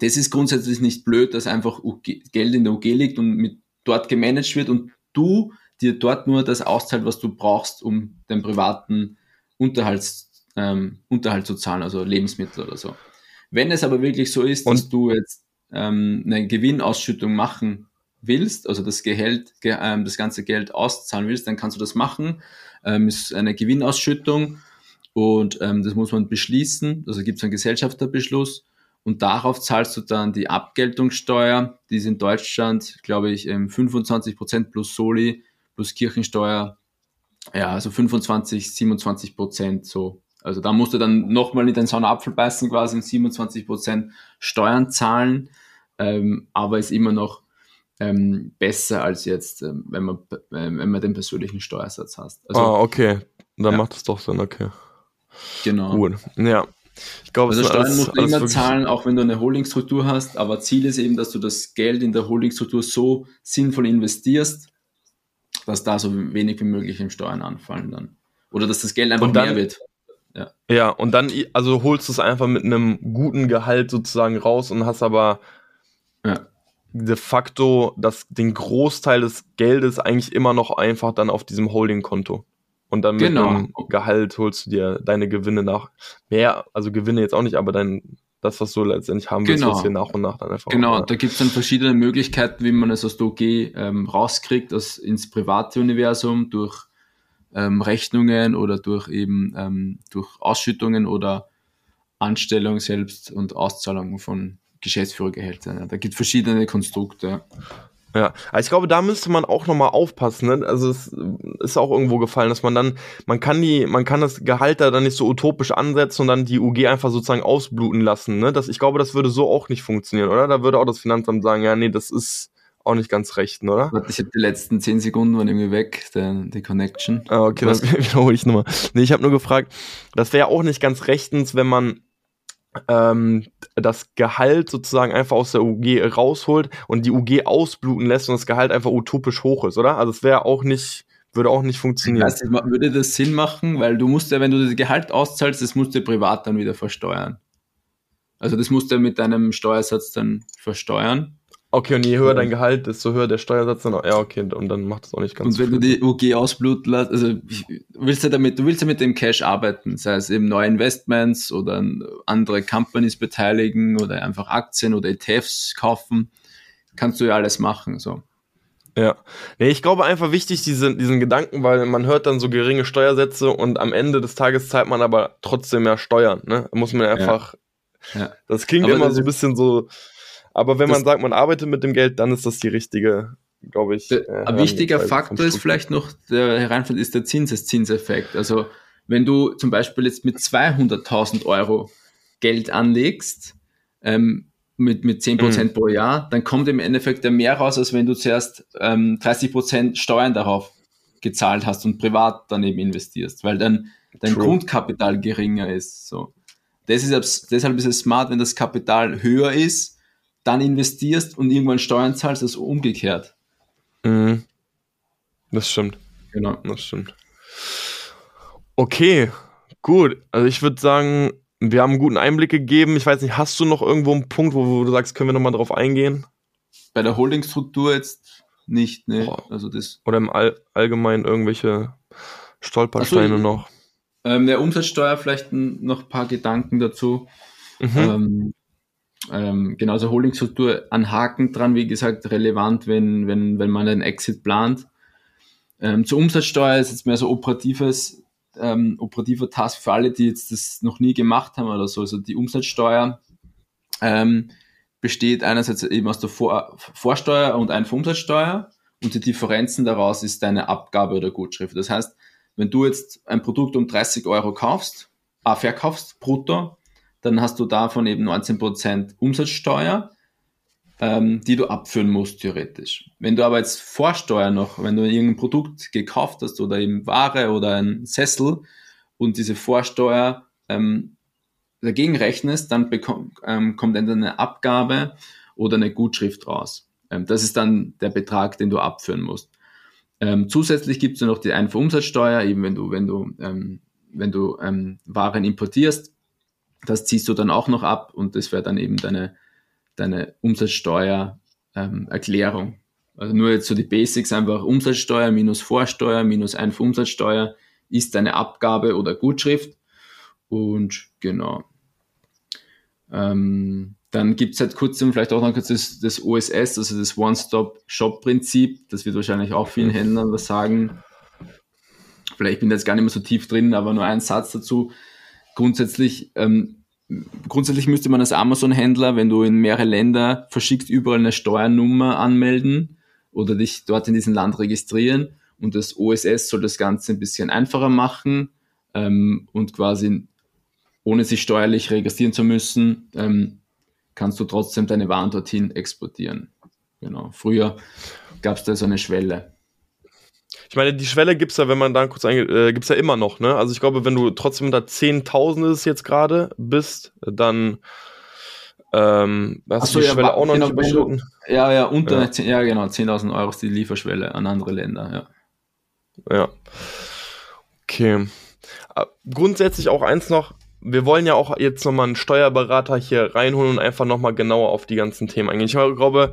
das ist grundsätzlich nicht blöd, dass einfach UG, Geld in der UG liegt und mit dort gemanagt wird und du dir dort nur das auszahlt, was du brauchst, um den privaten Unterhalts, ähm, Unterhalt zu zahlen, also Lebensmittel oder so. Wenn es aber wirklich so ist, dass du jetzt ähm, eine Gewinnausschüttung machen willst, also das Gehalt, ge, ähm, das ganze Geld auszahlen willst, dann kannst du das machen ähm, ist eine Gewinnausschüttung und ähm, das muss man beschließen. Also gibt es einen Gesellschafterbeschluss und darauf zahlst du dann die Abgeltungssteuer, die ist in Deutschland, glaube ich, 25 Prozent plus Soli plus Kirchensteuer, ja, also 25, 27 Prozent so. Also da musst du dann nochmal in den sauren beißen quasi und 27 Prozent Steuern zahlen, ähm, aber ist immer noch ähm, besser als jetzt, ähm, wenn, man, äh, wenn man den persönlichen Steuersatz hast. Also, ah, okay. Dann ja. macht es doch Sinn, okay. Genau. Gut. Ja. Ich glaube, also Steuern musst du immer zahlen, auch wenn du eine Holdingstruktur hast, aber Ziel ist eben, dass du das Geld in der Holdingstruktur so sinnvoll investierst, dass da so wenig wie möglich im Steuern anfallen dann. Oder dass das Geld einfach dann, mehr wird. Ja. ja, und dann, also holst du es einfach mit einem guten Gehalt sozusagen raus und hast aber ja de facto das, den Großteil des Geldes eigentlich immer noch einfach dann auf diesem Holding-Konto. Und dann mit genau. dem Gehalt holst du dir deine Gewinne nach. Mehr, also Gewinne jetzt auch nicht, aber dein, das, was du letztendlich haben willst, genau. was dir nach und nach dann einfach. Genau, auch, da gibt es dann verschiedene Möglichkeiten, wie man es aus der OG ähm, rauskriegt, das ins private Universum durch ähm, Rechnungen oder durch eben ähm, durch Ausschüttungen oder Anstellung selbst und Auszahlungen von Geschäftsführergehälter. Da gibt es verschiedene Konstrukte. Ja, also ich glaube, da müsste man auch nochmal aufpassen. Ne? Also es ist auch irgendwo gefallen, dass man dann, man kann die, man kann das Gehalt da dann nicht so utopisch ansetzen und dann die UG einfach sozusagen ausbluten lassen. Ne? Das, ich glaube, das würde so auch nicht funktionieren, oder? Da würde auch das Finanzamt sagen, ja, nee, das ist auch nicht ganz recht, oder? Ich habe die letzten zehn Sekunden waren irgendwie weg, der, die Connection. Ah, okay, Was? dann [laughs] wiederhole ich nochmal. Nee, ich habe nur gefragt, das wäre auch nicht ganz rechtens, wenn man ähm, das Gehalt sozusagen einfach aus der UG rausholt und die UG ausbluten lässt und das Gehalt einfach utopisch hoch ist, oder? Also es wäre auch nicht, würde auch nicht funktionieren. Nicht, würde das Sinn machen, weil du musst ja, wenn du das Gehalt auszahlst, das musst du privat dann wieder versteuern. Also das musst du mit deinem Steuersatz dann versteuern. Okay, und je höher dein Gehalt, desto höher der Steuersatz dann auch. Ja, okay, und dann macht das auch nicht ganz Und wenn viel. du die UG ausbluten lässt, also willst du damit, du willst ja mit dem Cash arbeiten, sei es eben neue Investments oder andere Companies beteiligen oder einfach Aktien oder ETFs kaufen, kannst du ja alles machen, so. Ja. Nee, ich glaube einfach wichtig, diese, diesen Gedanken, weil man hört dann so geringe Steuersätze und am Ende des Tages zahlt man aber trotzdem mehr Steuern. Ne? Muss man einfach. Ja. ja. Das klingt aber immer das so ein bisschen so. Aber wenn man sagt, man arbeitet mit dem Geld, dann ist das die richtige, glaube ich. Der, äh, ein wichtiger Faktor ist vielleicht noch, der hereinfällt, ist der Zinseszinseffekt. Also wenn du zum Beispiel jetzt mit 200.000 Euro Geld anlegst, ähm, mit, mit 10% mhm. pro Jahr, dann kommt im Endeffekt der mehr raus, als wenn du zuerst ähm, 30% Steuern darauf gezahlt hast und privat daneben investierst, weil dann dein True. Grundkapital geringer ist. So. Deshalb, deshalb ist es smart, wenn das Kapital höher ist, dann investierst und irgendwann Steuern zahlst, als umgekehrt. Mhm. Das stimmt. Genau. Das stimmt. Okay, gut. Also ich würde sagen, wir haben einen guten Einblick gegeben. Ich weiß nicht, hast du noch irgendwo einen Punkt, wo, wo du sagst, können wir nochmal drauf eingehen? Bei der Holdingstruktur jetzt nicht, ne? Also das Oder im All Allgemeinen irgendwelche Stolpersteine so, noch? Ähm, der Umsatzsteuer vielleicht noch ein paar Gedanken dazu. Mhm. Ähm, ähm, genauso Holdingstruktur an Haken dran, wie gesagt, relevant, wenn, wenn, wenn man einen Exit plant. Ähm, zur Umsatzsteuer ist jetzt mehr so operatives ähm, operativer Task für alle, die jetzt das noch nie gemacht haben oder so. Also die Umsatzsteuer ähm, besteht einerseits eben aus der Vor Vorsteuer und Einfuhrumsatzsteuer und die Differenzen daraus ist deine Abgabe oder Gutschrift. Das heißt, wenn du jetzt ein Produkt um 30 Euro kaufst, äh, verkaufst, brutto, dann hast du davon eben 19% Umsatzsteuer ähm, die du abführen musst, theoretisch. Wenn du aber jetzt Vorsteuer noch, wenn du irgendein Produkt gekauft hast oder eben Ware oder ein Sessel und diese Vorsteuer ähm, dagegen rechnest, dann bekomm, ähm, kommt entweder eine Abgabe oder eine Gutschrift raus. Ähm, das ist dann der Betrag, den du abführen musst. Ähm, zusätzlich gibt es noch die Einfuhrumsatzsteuer, eben wenn du, wenn du, ähm, wenn du Waren importierst, das ziehst du dann auch noch ab und das wäre dann eben deine deine Umsatzsteuererklärung. Ähm, also nur jetzt so die Basics, einfach Umsatzsteuer minus Vorsteuer minus Einfuhrumsatzsteuer ist deine Abgabe oder Gutschrift. Und genau. Ähm, dann gibt es seit kurzem vielleicht auch noch kurz das, das OSS, also das One-Stop-Shop-Prinzip. Das wird wahrscheinlich auch vielen Händlern was sagen. Vielleicht bin ich jetzt gar nicht mehr so tief drin, aber nur ein Satz dazu. Grundsätzlich ähm, grundsätzlich müsste man als Amazon-Händler, wenn du in mehrere Länder verschickst, überall eine Steuernummer anmelden oder dich dort in diesem Land registrieren. Und das OSS soll das Ganze ein bisschen einfacher machen ähm, und quasi ohne sich steuerlich registrieren zu müssen, ähm, kannst du trotzdem deine Waren dorthin exportieren. Genau. Früher gab es da so eine Schwelle. Ich meine, die Schwelle gibt es ja, wenn man da kurz eingeht, äh, gibt es ja immer noch, ne? Also ich glaube, wenn du trotzdem da Zehntausende jetzt gerade bist, dann ähm, hast so, du die ja, Schwelle auch noch genau, nicht überschritten. Ja, ja, unter, ja, ja genau, 10.000 Euro ist die Lieferschwelle an andere Länder, ja. Ja. Okay. Äh, grundsätzlich auch eins noch, wir wollen ja auch jetzt nochmal einen Steuerberater hier reinholen und einfach nochmal genauer auf die ganzen Themen eingehen. Ich glaube,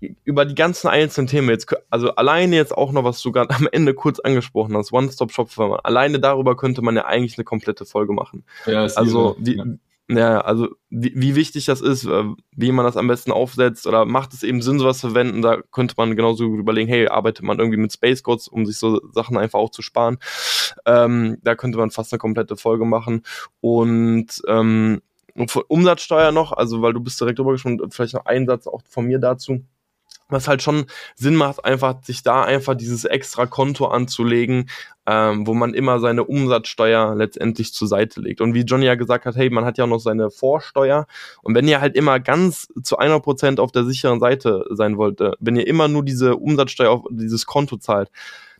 über die ganzen einzelnen Themen jetzt, also alleine jetzt auch noch, was du gerade [laughs] am Ende kurz angesprochen hast, One-Stop-Shop-Firma, alleine darüber könnte man ja eigentlich eine komplette Folge machen. Ja, also, wie, ja. ja. also wie, wie wichtig das ist, äh, wie man das am besten aufsetzt oder macht es eben Sinn, sowas zu verwenden, da könnte man genauso überlegen, hey, arbeitet man irgendwie mit Space Codes, um sich so Sachen einfach auch zu sparen. Ähm, da könnte man fast eine komplette Folge machen und ähm, Umsatzsteuer noch, also weil du bist direkt drüber gesprochen, vielleicht noch ein Satz auch von mir dazu was halt schon Sinn macht, einfach sich da einfach dieses extra Konto anzulegen, ähm, wo man immer seine Umsatzsteuer letztendlich zur Seite legt. Und wie Johnny ja gesagt hat, hey, man hat ja auch noch seine Vorsteuer. Und wenn ihr halt immer ganz zu einer Prozent auf der sicheren Seite sein wollt, äh, wenn ihr immer nur diese Umsatzsteuer auf dieses Konto zahlt,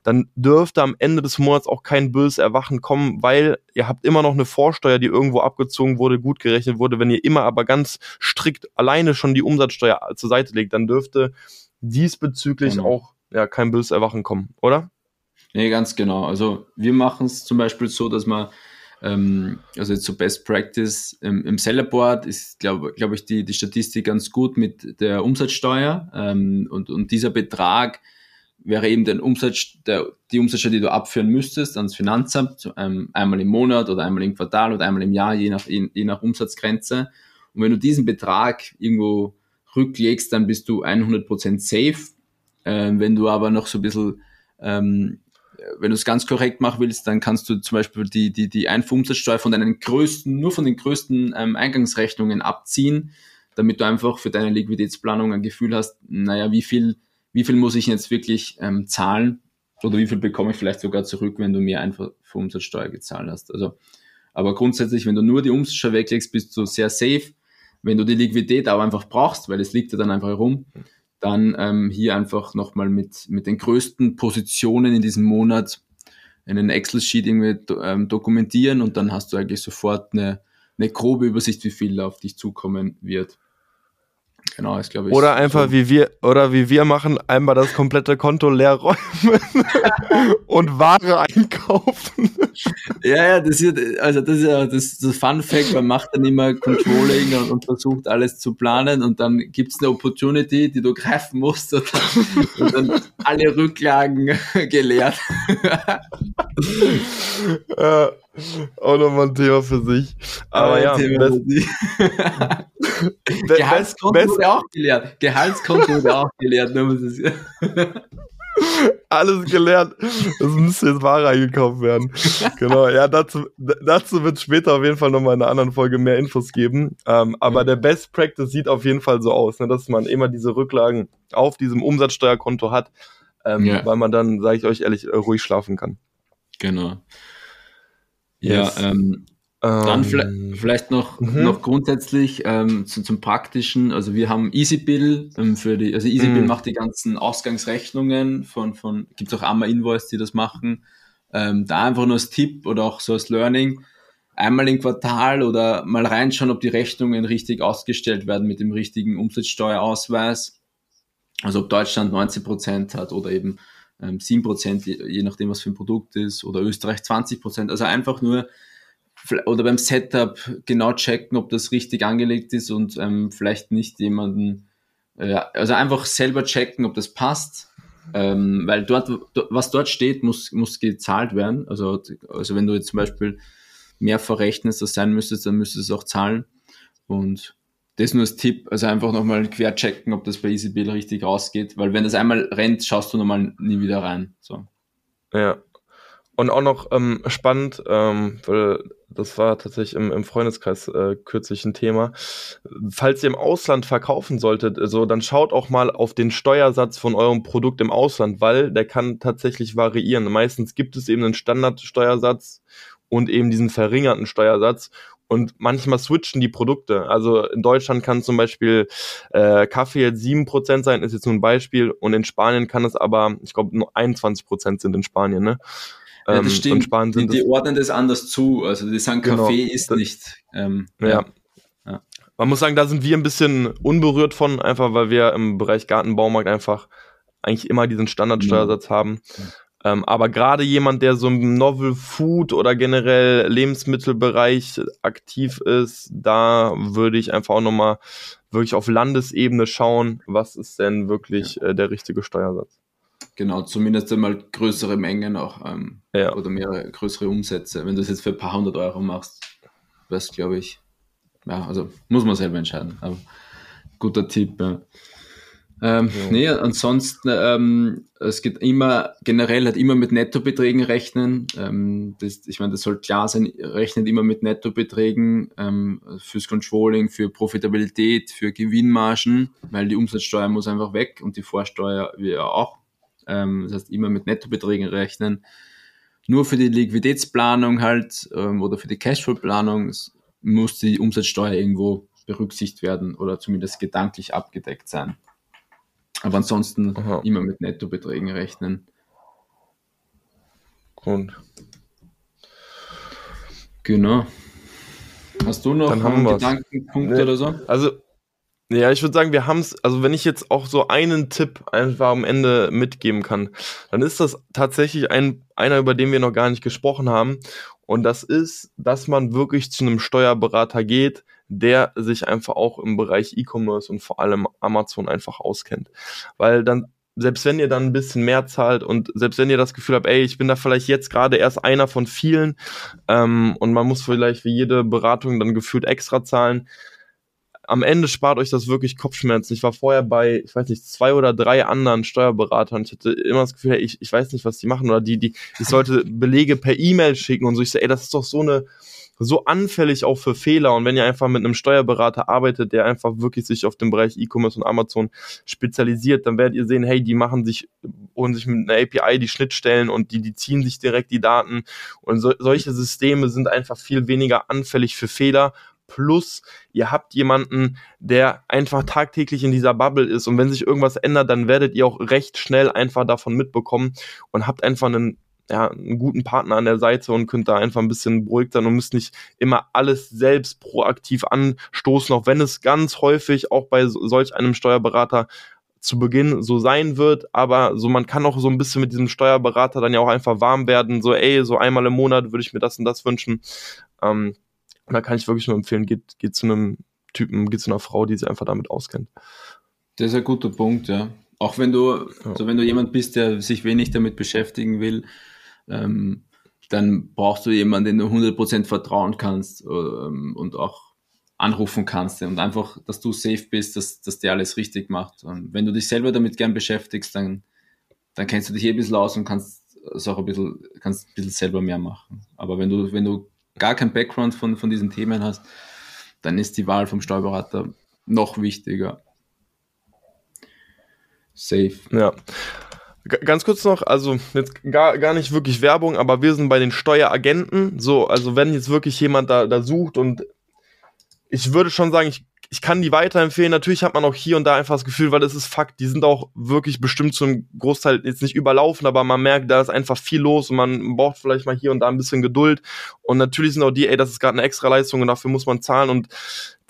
dann dürfte am Ende des Monats auch kein böses Erwachen kommen, weil ihr habt immer noch eine Vorsteuer, die irgendwo abgezogen wurde, gut gerechnet wurde. Wenn ihr immer aber ganz strikt alleine schon die Umsatzsteuer zur Seite legt, dann dürfte diesbezüglich genau. auch ja, kein böses Erwachen kommen, oder? Nee, ganz genau. Also wir machen es zum Beispiel so, dass man ähm, also jetzt so Best Practice ähm, im Sellerboard ist, glaube glaub ich, die, die Statistik ganz gut mit der Umsatzsteuer ähm, und, und dieser Betrag wäre eben der Umsatz, der, die Umsatzsteuer, die du abführen müsstest ans Finanzamt, ähm, einmal im Monat oder einmal im Quartal oder einmal im Jahr, je nach, je, nach Umsatzgrenze. Und wenn du diesen Betrag irgendwo rücklegst, dann bist du 100% safe. Ähm, wenn du aber noch so ein bisschen, ähm, wenn du es ganz korrekt machen willst, dann kannst du zum Beispiel die, die, die Einfuhrumsatzsteuer von deinen größten, nur von den größten ähm, Eingangsrechnungen abziehen, damit du einfach für deine Liquiditätsplanung ein Gefühl hast, naja, wie viel, wie viel muss ich jetzt wirklich ähm, zahlen oder wie viel bekomme ich vielleicht sogar zurück, wenn du mehr Einfuhrumsatzsteuer gezahlt hast. Also, aber grundsätzlich, wenn du nur die Umsatzsteuer weglegst, bist du sehr safe. Wenn du die Liquidität aber einfach brauchst, weil es liegt ja dann einfach herum, dann ähm, hier einfach nochmal mit, mit den größten Positionen in diesem Monat in einen Excel-Sheet irgendwie ähm, dokumentieren und dann hast du eigentlich sofort eine, eine grobe Übersicht, wie viel auf dich zukommen wird. Genau, ist glaube ich. Oder einfach so. wie wir, oder wie wir machen, einmal das komplette Konto leer räumen [laughs] und Ware einkaufen. Ja, ja, das ist, also das ist ja das, das Fun Fact, man macht dann immer Controlling und, und versucht alles zu planen und dann gibt es eine Opportunity, die du greifen musst und dann, und dann alle Rücklagen [laughs] geleert. ja, auch nochmal ein Thema für sich. Aber ja, Thema für sich. [laughs] Gehaltskonto wurde auch gelehrt. Gehaltskonto wurde auch gelehrt. [laughs] Alles gelernt. Es müsste jetzt Ware eingekauft werden. Genau, ja, dazu, dazu wird später auf jeden Fall nochmal in einer anderen Folge mehr Infos geben. Ähm, aber der Best Practice sieht auf jeden Fall so aus, ne, dass man immer diese Rücklagen auf diesem Umsatzsteuerkonto hat, ähm, ja. weil man dann, sage ich euch ehrlich, ruhig schlafen kann. Genau. Yes. Ja, ähm, dann ähm, vielleicht noch, mhm. noch grundsätzlich ähm, zu, zum Praktischen. Also wir haben EasyBill ähm, für die, also EasyBill mhm. macht die ganzen Ausgangsrechnungen von, von gibt es auch Amma Invoice, die das machen. Ähm, da einfach nur als Tipp oder auch so als Learning. Einmal im Quartal oder mal reinschauen, ob die Rechnungen richtig ausgestellt werden mit dem richtigen Umsatzsteuerausweis. Also ob Deutschland 19 Prozent hat oder eben ähm, 7 Prozent, je, je nachdem was für ein Produkt ist, oder Österreich 20 Prozent. Also einfach nur oder beim Setup genau checken, ob das richtig angelegt ist und ähm, vielleicht nicht jemanden, äh, also einfach selber checken, ob das passt. Ähm, weil dort, was dort steht, muss, muss gezahlt werden. Also, also wenn du jetzt zum Beispiel mehr verrechnest, das sein müsstest, dann müsstest du es auch zahlen. Und das nur als Tipp, also einfach nochmal quer checken, ob das bei EasyBill richtig rausgeht, weil wenn das einmal rennt, schaust du nochmal nie wieder rein. So. Ja, und auch noch ähm, spannend, ähm, weil das war tatsächlich im, im Freundeskreis äh, kürzlich ein Thema. Falls ihr im Ausland verkaufen solltet, so dann schaut auch mal auf den Steuersatz von eurem Produkt im Ausland, weil der kann tatsächlich variieren. Meistens gibt es eben einen Standardsteuersatz und eben diesen verringerten Steuersatz. Und manchmal switchen die Produkte. Also in Deutschland kann zum Beispiel äh, Kaffee jetzt 7% sein, ist jetzt nur ein Beispiel. Und in Spanien kann es aber, ich glaube, nur 21% sind in Spanien, ne? Ja, das ähm, stimmt. Sparen die, die ordnen das anders zu. Also die sagen, genau. Kaffee ist nicht. Ähm, ja. ja. Man muss sagen, da sind wir ein bisschen unberührt von, einfach weil wir im Bereich Gartenbaumarkt einfach eigentlich immer diesen Standardsteuersatz ja. haben. Ähm, aber gerade jemand, der so im Novel Food oder generell Lebensmittelbereich aktiv ist, da würde ich einfach auch nochmal wirklich auf Landesebene schauen, was ist denn wirklich ja. äh, der richtige Steuersatz. Genau, zumindest einmal größere Mengen auch ähm, ja. oder mehrere größere Umsätze. Wenn du das jetzt für ein paar hundert Euro machst, was glaube ich, ja, also muss man selber entscheiden. Aber guter Tipp. Ja. Ähm, ja. Nee, ansonsten, ähm, es geht immer, generell halt immer mit Nettobeträgen rechnen. Ähm, das, ich meine, das soll klar sein, rechnet immer mit Nettobeträgen ähm, fürs Controlling, für Profitabilität, für Gewinnmargen, weil die Umsatzsteuer muss einfach weg und die Vorsteuer ja auch. Ähm, das heißt, immer mit Nettobeträgen rechnen. Nur für die Liquiditätsplanung halt ähm, oder für die Cashflow-Planung muss die Umsatzsteuer irgendwo berücksichtigt werden oder zumindest gedanklich abgedeckt sein. Aber ansonsten Aha. immer mit Nettobeträgen rechnen. Grund. Genau. Hast du noch einen Gedankenpunkt nee. oder so? Also ja, ich würde sagen, wir haben es, also wenn ich jetzt auch so einen Tipp einfach am Ende mitgeben kann, dann ist das tatsächlich ein, einer, über den wir noch gar nicht gesprochen haben. Und das ist, dass man wirklich zu einem Steuerberater geht, der sich einfach auch im Bereich E-Commerce und vor allem Amazon einfach auskennt. Weil dann, selbst wenn ihr dann ein bisschen mehr zahlt und selbst wenn ihr das Gefühl habt, ey, ich bin da vielleicht jetzt gerade erst einer von vielen ähm, und man muss vielleicht für jede Beratung dann gefühlt extra zahlen, am Ende spart euch das wirklich Kopfschmerzen. Ich war vorher bei, ich weiß nicht, zwei oder drei anderen Steuerberatern. Ich hatte immer das Gefühl, ich, ich weiß nicht, was die machen oder die, die, ich [laughs] sollte Belege per E-Mail schicken und so. Ich so, ey, das ist doch so eine, so anfällig auch für Fehler. Und wenn ihr einfach mit einem Steuerberater arbeitet, der einfach wirklich sich auf den Bereich E-Commerce und Amazon spezialisiert, dann werdet ihr sehen, hey, die machen sich, holen sich mit einer API die Schnittstellen und die, die ziehen sich direkt die Daten. Und so, solche Systeme sind einfach viel weniger anfällig für Fehler. Plus, ihr habt jemanden, der einfach tagtäglich in dieser Bubble ist. Und wenn sich irgendwas ändert, dann werdet ihr auch recht schnell einfach davon mitbekommen und habt einfach einen ja, einen guten Partner an der Seite und könnt da einfach ein bisschen beruhigt sein und müsst nicht immer alles selbst proaktiv anstoßen, auch wenn es ganz häufig auch bei solch einem Steuerberater zu Beginn so sein wird, aber so man kann auch so ein bisschen mit diesem Steuerberater dann ja auch einfach warm werden, so ey, so einmal im Monat würde ich mir das und das wünschen. Ähm, da kann ich wirklich nur empfehlen, geht, geht zu einem Typen, geht zu einer Frau, die sich einfach damit auskennt. Das ist ein guter Punkt, ja. Auch wenn du, ja. also wenn du jemand bist, der sich wenig damit beschäftigen will, ähm, dann brauchst du jemanden, den du 100% vertrauen kannst ähm, und auch anrufen kannst und einfach, dass du safe bist, dass, dass der alles richtig macht. Und wenn du dich selber damit gern beschäftigst, dann, dann kennst du dich eh ein bisschen aus und kannst es auch ein bisschen, kannst ein bisschen selber mehr machen. Aber wenn du, wenn du gar kein Background von, von diesen Themen hast, dann ist die Wahl vom Steuerberater noch wichtiger. Safe. Ja. Ganz kurz noch, also jetzt gar, gar nicht wirklich Werbung, aber wir sind bei den Steueragenten. So, also wenn jetzt wirklich jemand da, da sucht und ich würde schon sagen, ich, ich kann die weiterempfehlen. Natürlich hat man auch hier und da einfach das Gefühl, weil es ist Fakt, die sind auch wirklich bestimmt zum Großteil jetzt nicht überlaufen, aber man merkt, da ist einfach viel los und man braucht vielleicht mal hier und da ein bisschen Geduld. Und natürlich sind auch die, ey, das ist gerade eine Extraleistung und dafür muss man zahlen und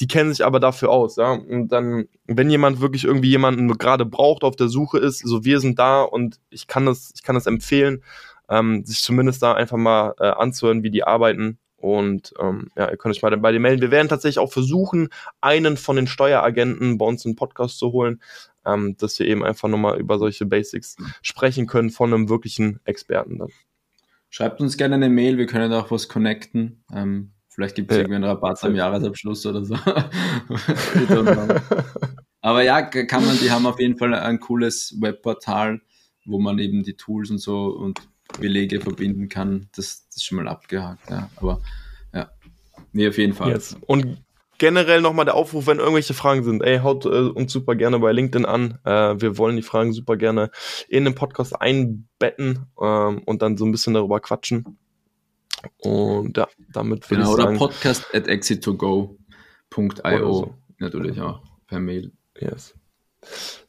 die kennen sich aber dafür aus, ja. Und dann, wenn jemand wirklich irgendwie jemanden gerade braucht, auf der Suche ist, so wir sind da und ich kann das, ich kann das empfehlen, ähm, sich zumindest da einfach mal äh, anzuhören, wie die arbeiten. Und ähm, ja, ihr könnt euch mal bei dir melden. Wir werden tatsächlich auch versuchen, einen von den Steueragenten bei uns in den Podcast zu holen, ähm, dass wir eben einfach nochmal über solche Basics sprechen können von einem wirklichen Experten dann. Schreibt uns gerne eine Mail, wir können auch was connecten. Ähm, Vielleicht gibt es ja. irgendwie einen Rabatt am Jahresabschluss oder so. [laughs] Aber ja, kann man, die haben auf jeden Fall ein cooles Webportal, wo man eben die Tools und so und Belege verbinden kann. Das, das ist schon mal abgehakt, ja. Aber ja, nee, auf jeden Fall. Yes. Und generell nochmal der Aufruf, wenn irgendwelche Fragen sind, ey, haut äh, uns super gerne bei LinkedIn an. Äh, wir wollen die Fragen super gerne in den Podcast einbetten ähm, und dann so ein bisschen darüber quatschen. Und ja, damit würde genau, ich sagen. Oder podcast at exit2go.io so. natürlich auch per Mail. Yes.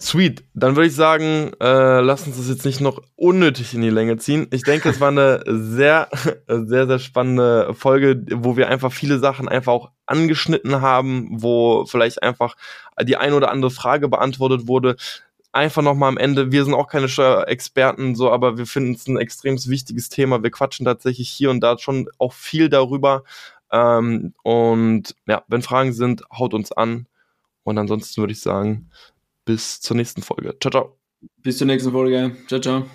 Sweet. Dann würde ich sagen, äh, lass uns das jetzt nicht noch unnötig in die Länge ziehen. Ich denke, es war eine sehr, [laughs] sehr, sehr spannende Folge, wo wir einfach viele Sachen einfach auch angeschnitten haben, wo vielleicht einfach die ein oder andere Frage beantwortet wurde einfach nochmal am Ende, wir sind auch keine Steuerexperten, so, aber wir finden es ein extrem wichtiges Thema. Wir quatschen tatsächlich hier und da schon auch viel darüber. Ähm, und ja, wenn Fragen sind, haut uns an. Und ansonsten würde ich sagen, bis zur nächsten Folge. Ciao, ciao. Bis zur nächsten Folge. Ciao, ciao.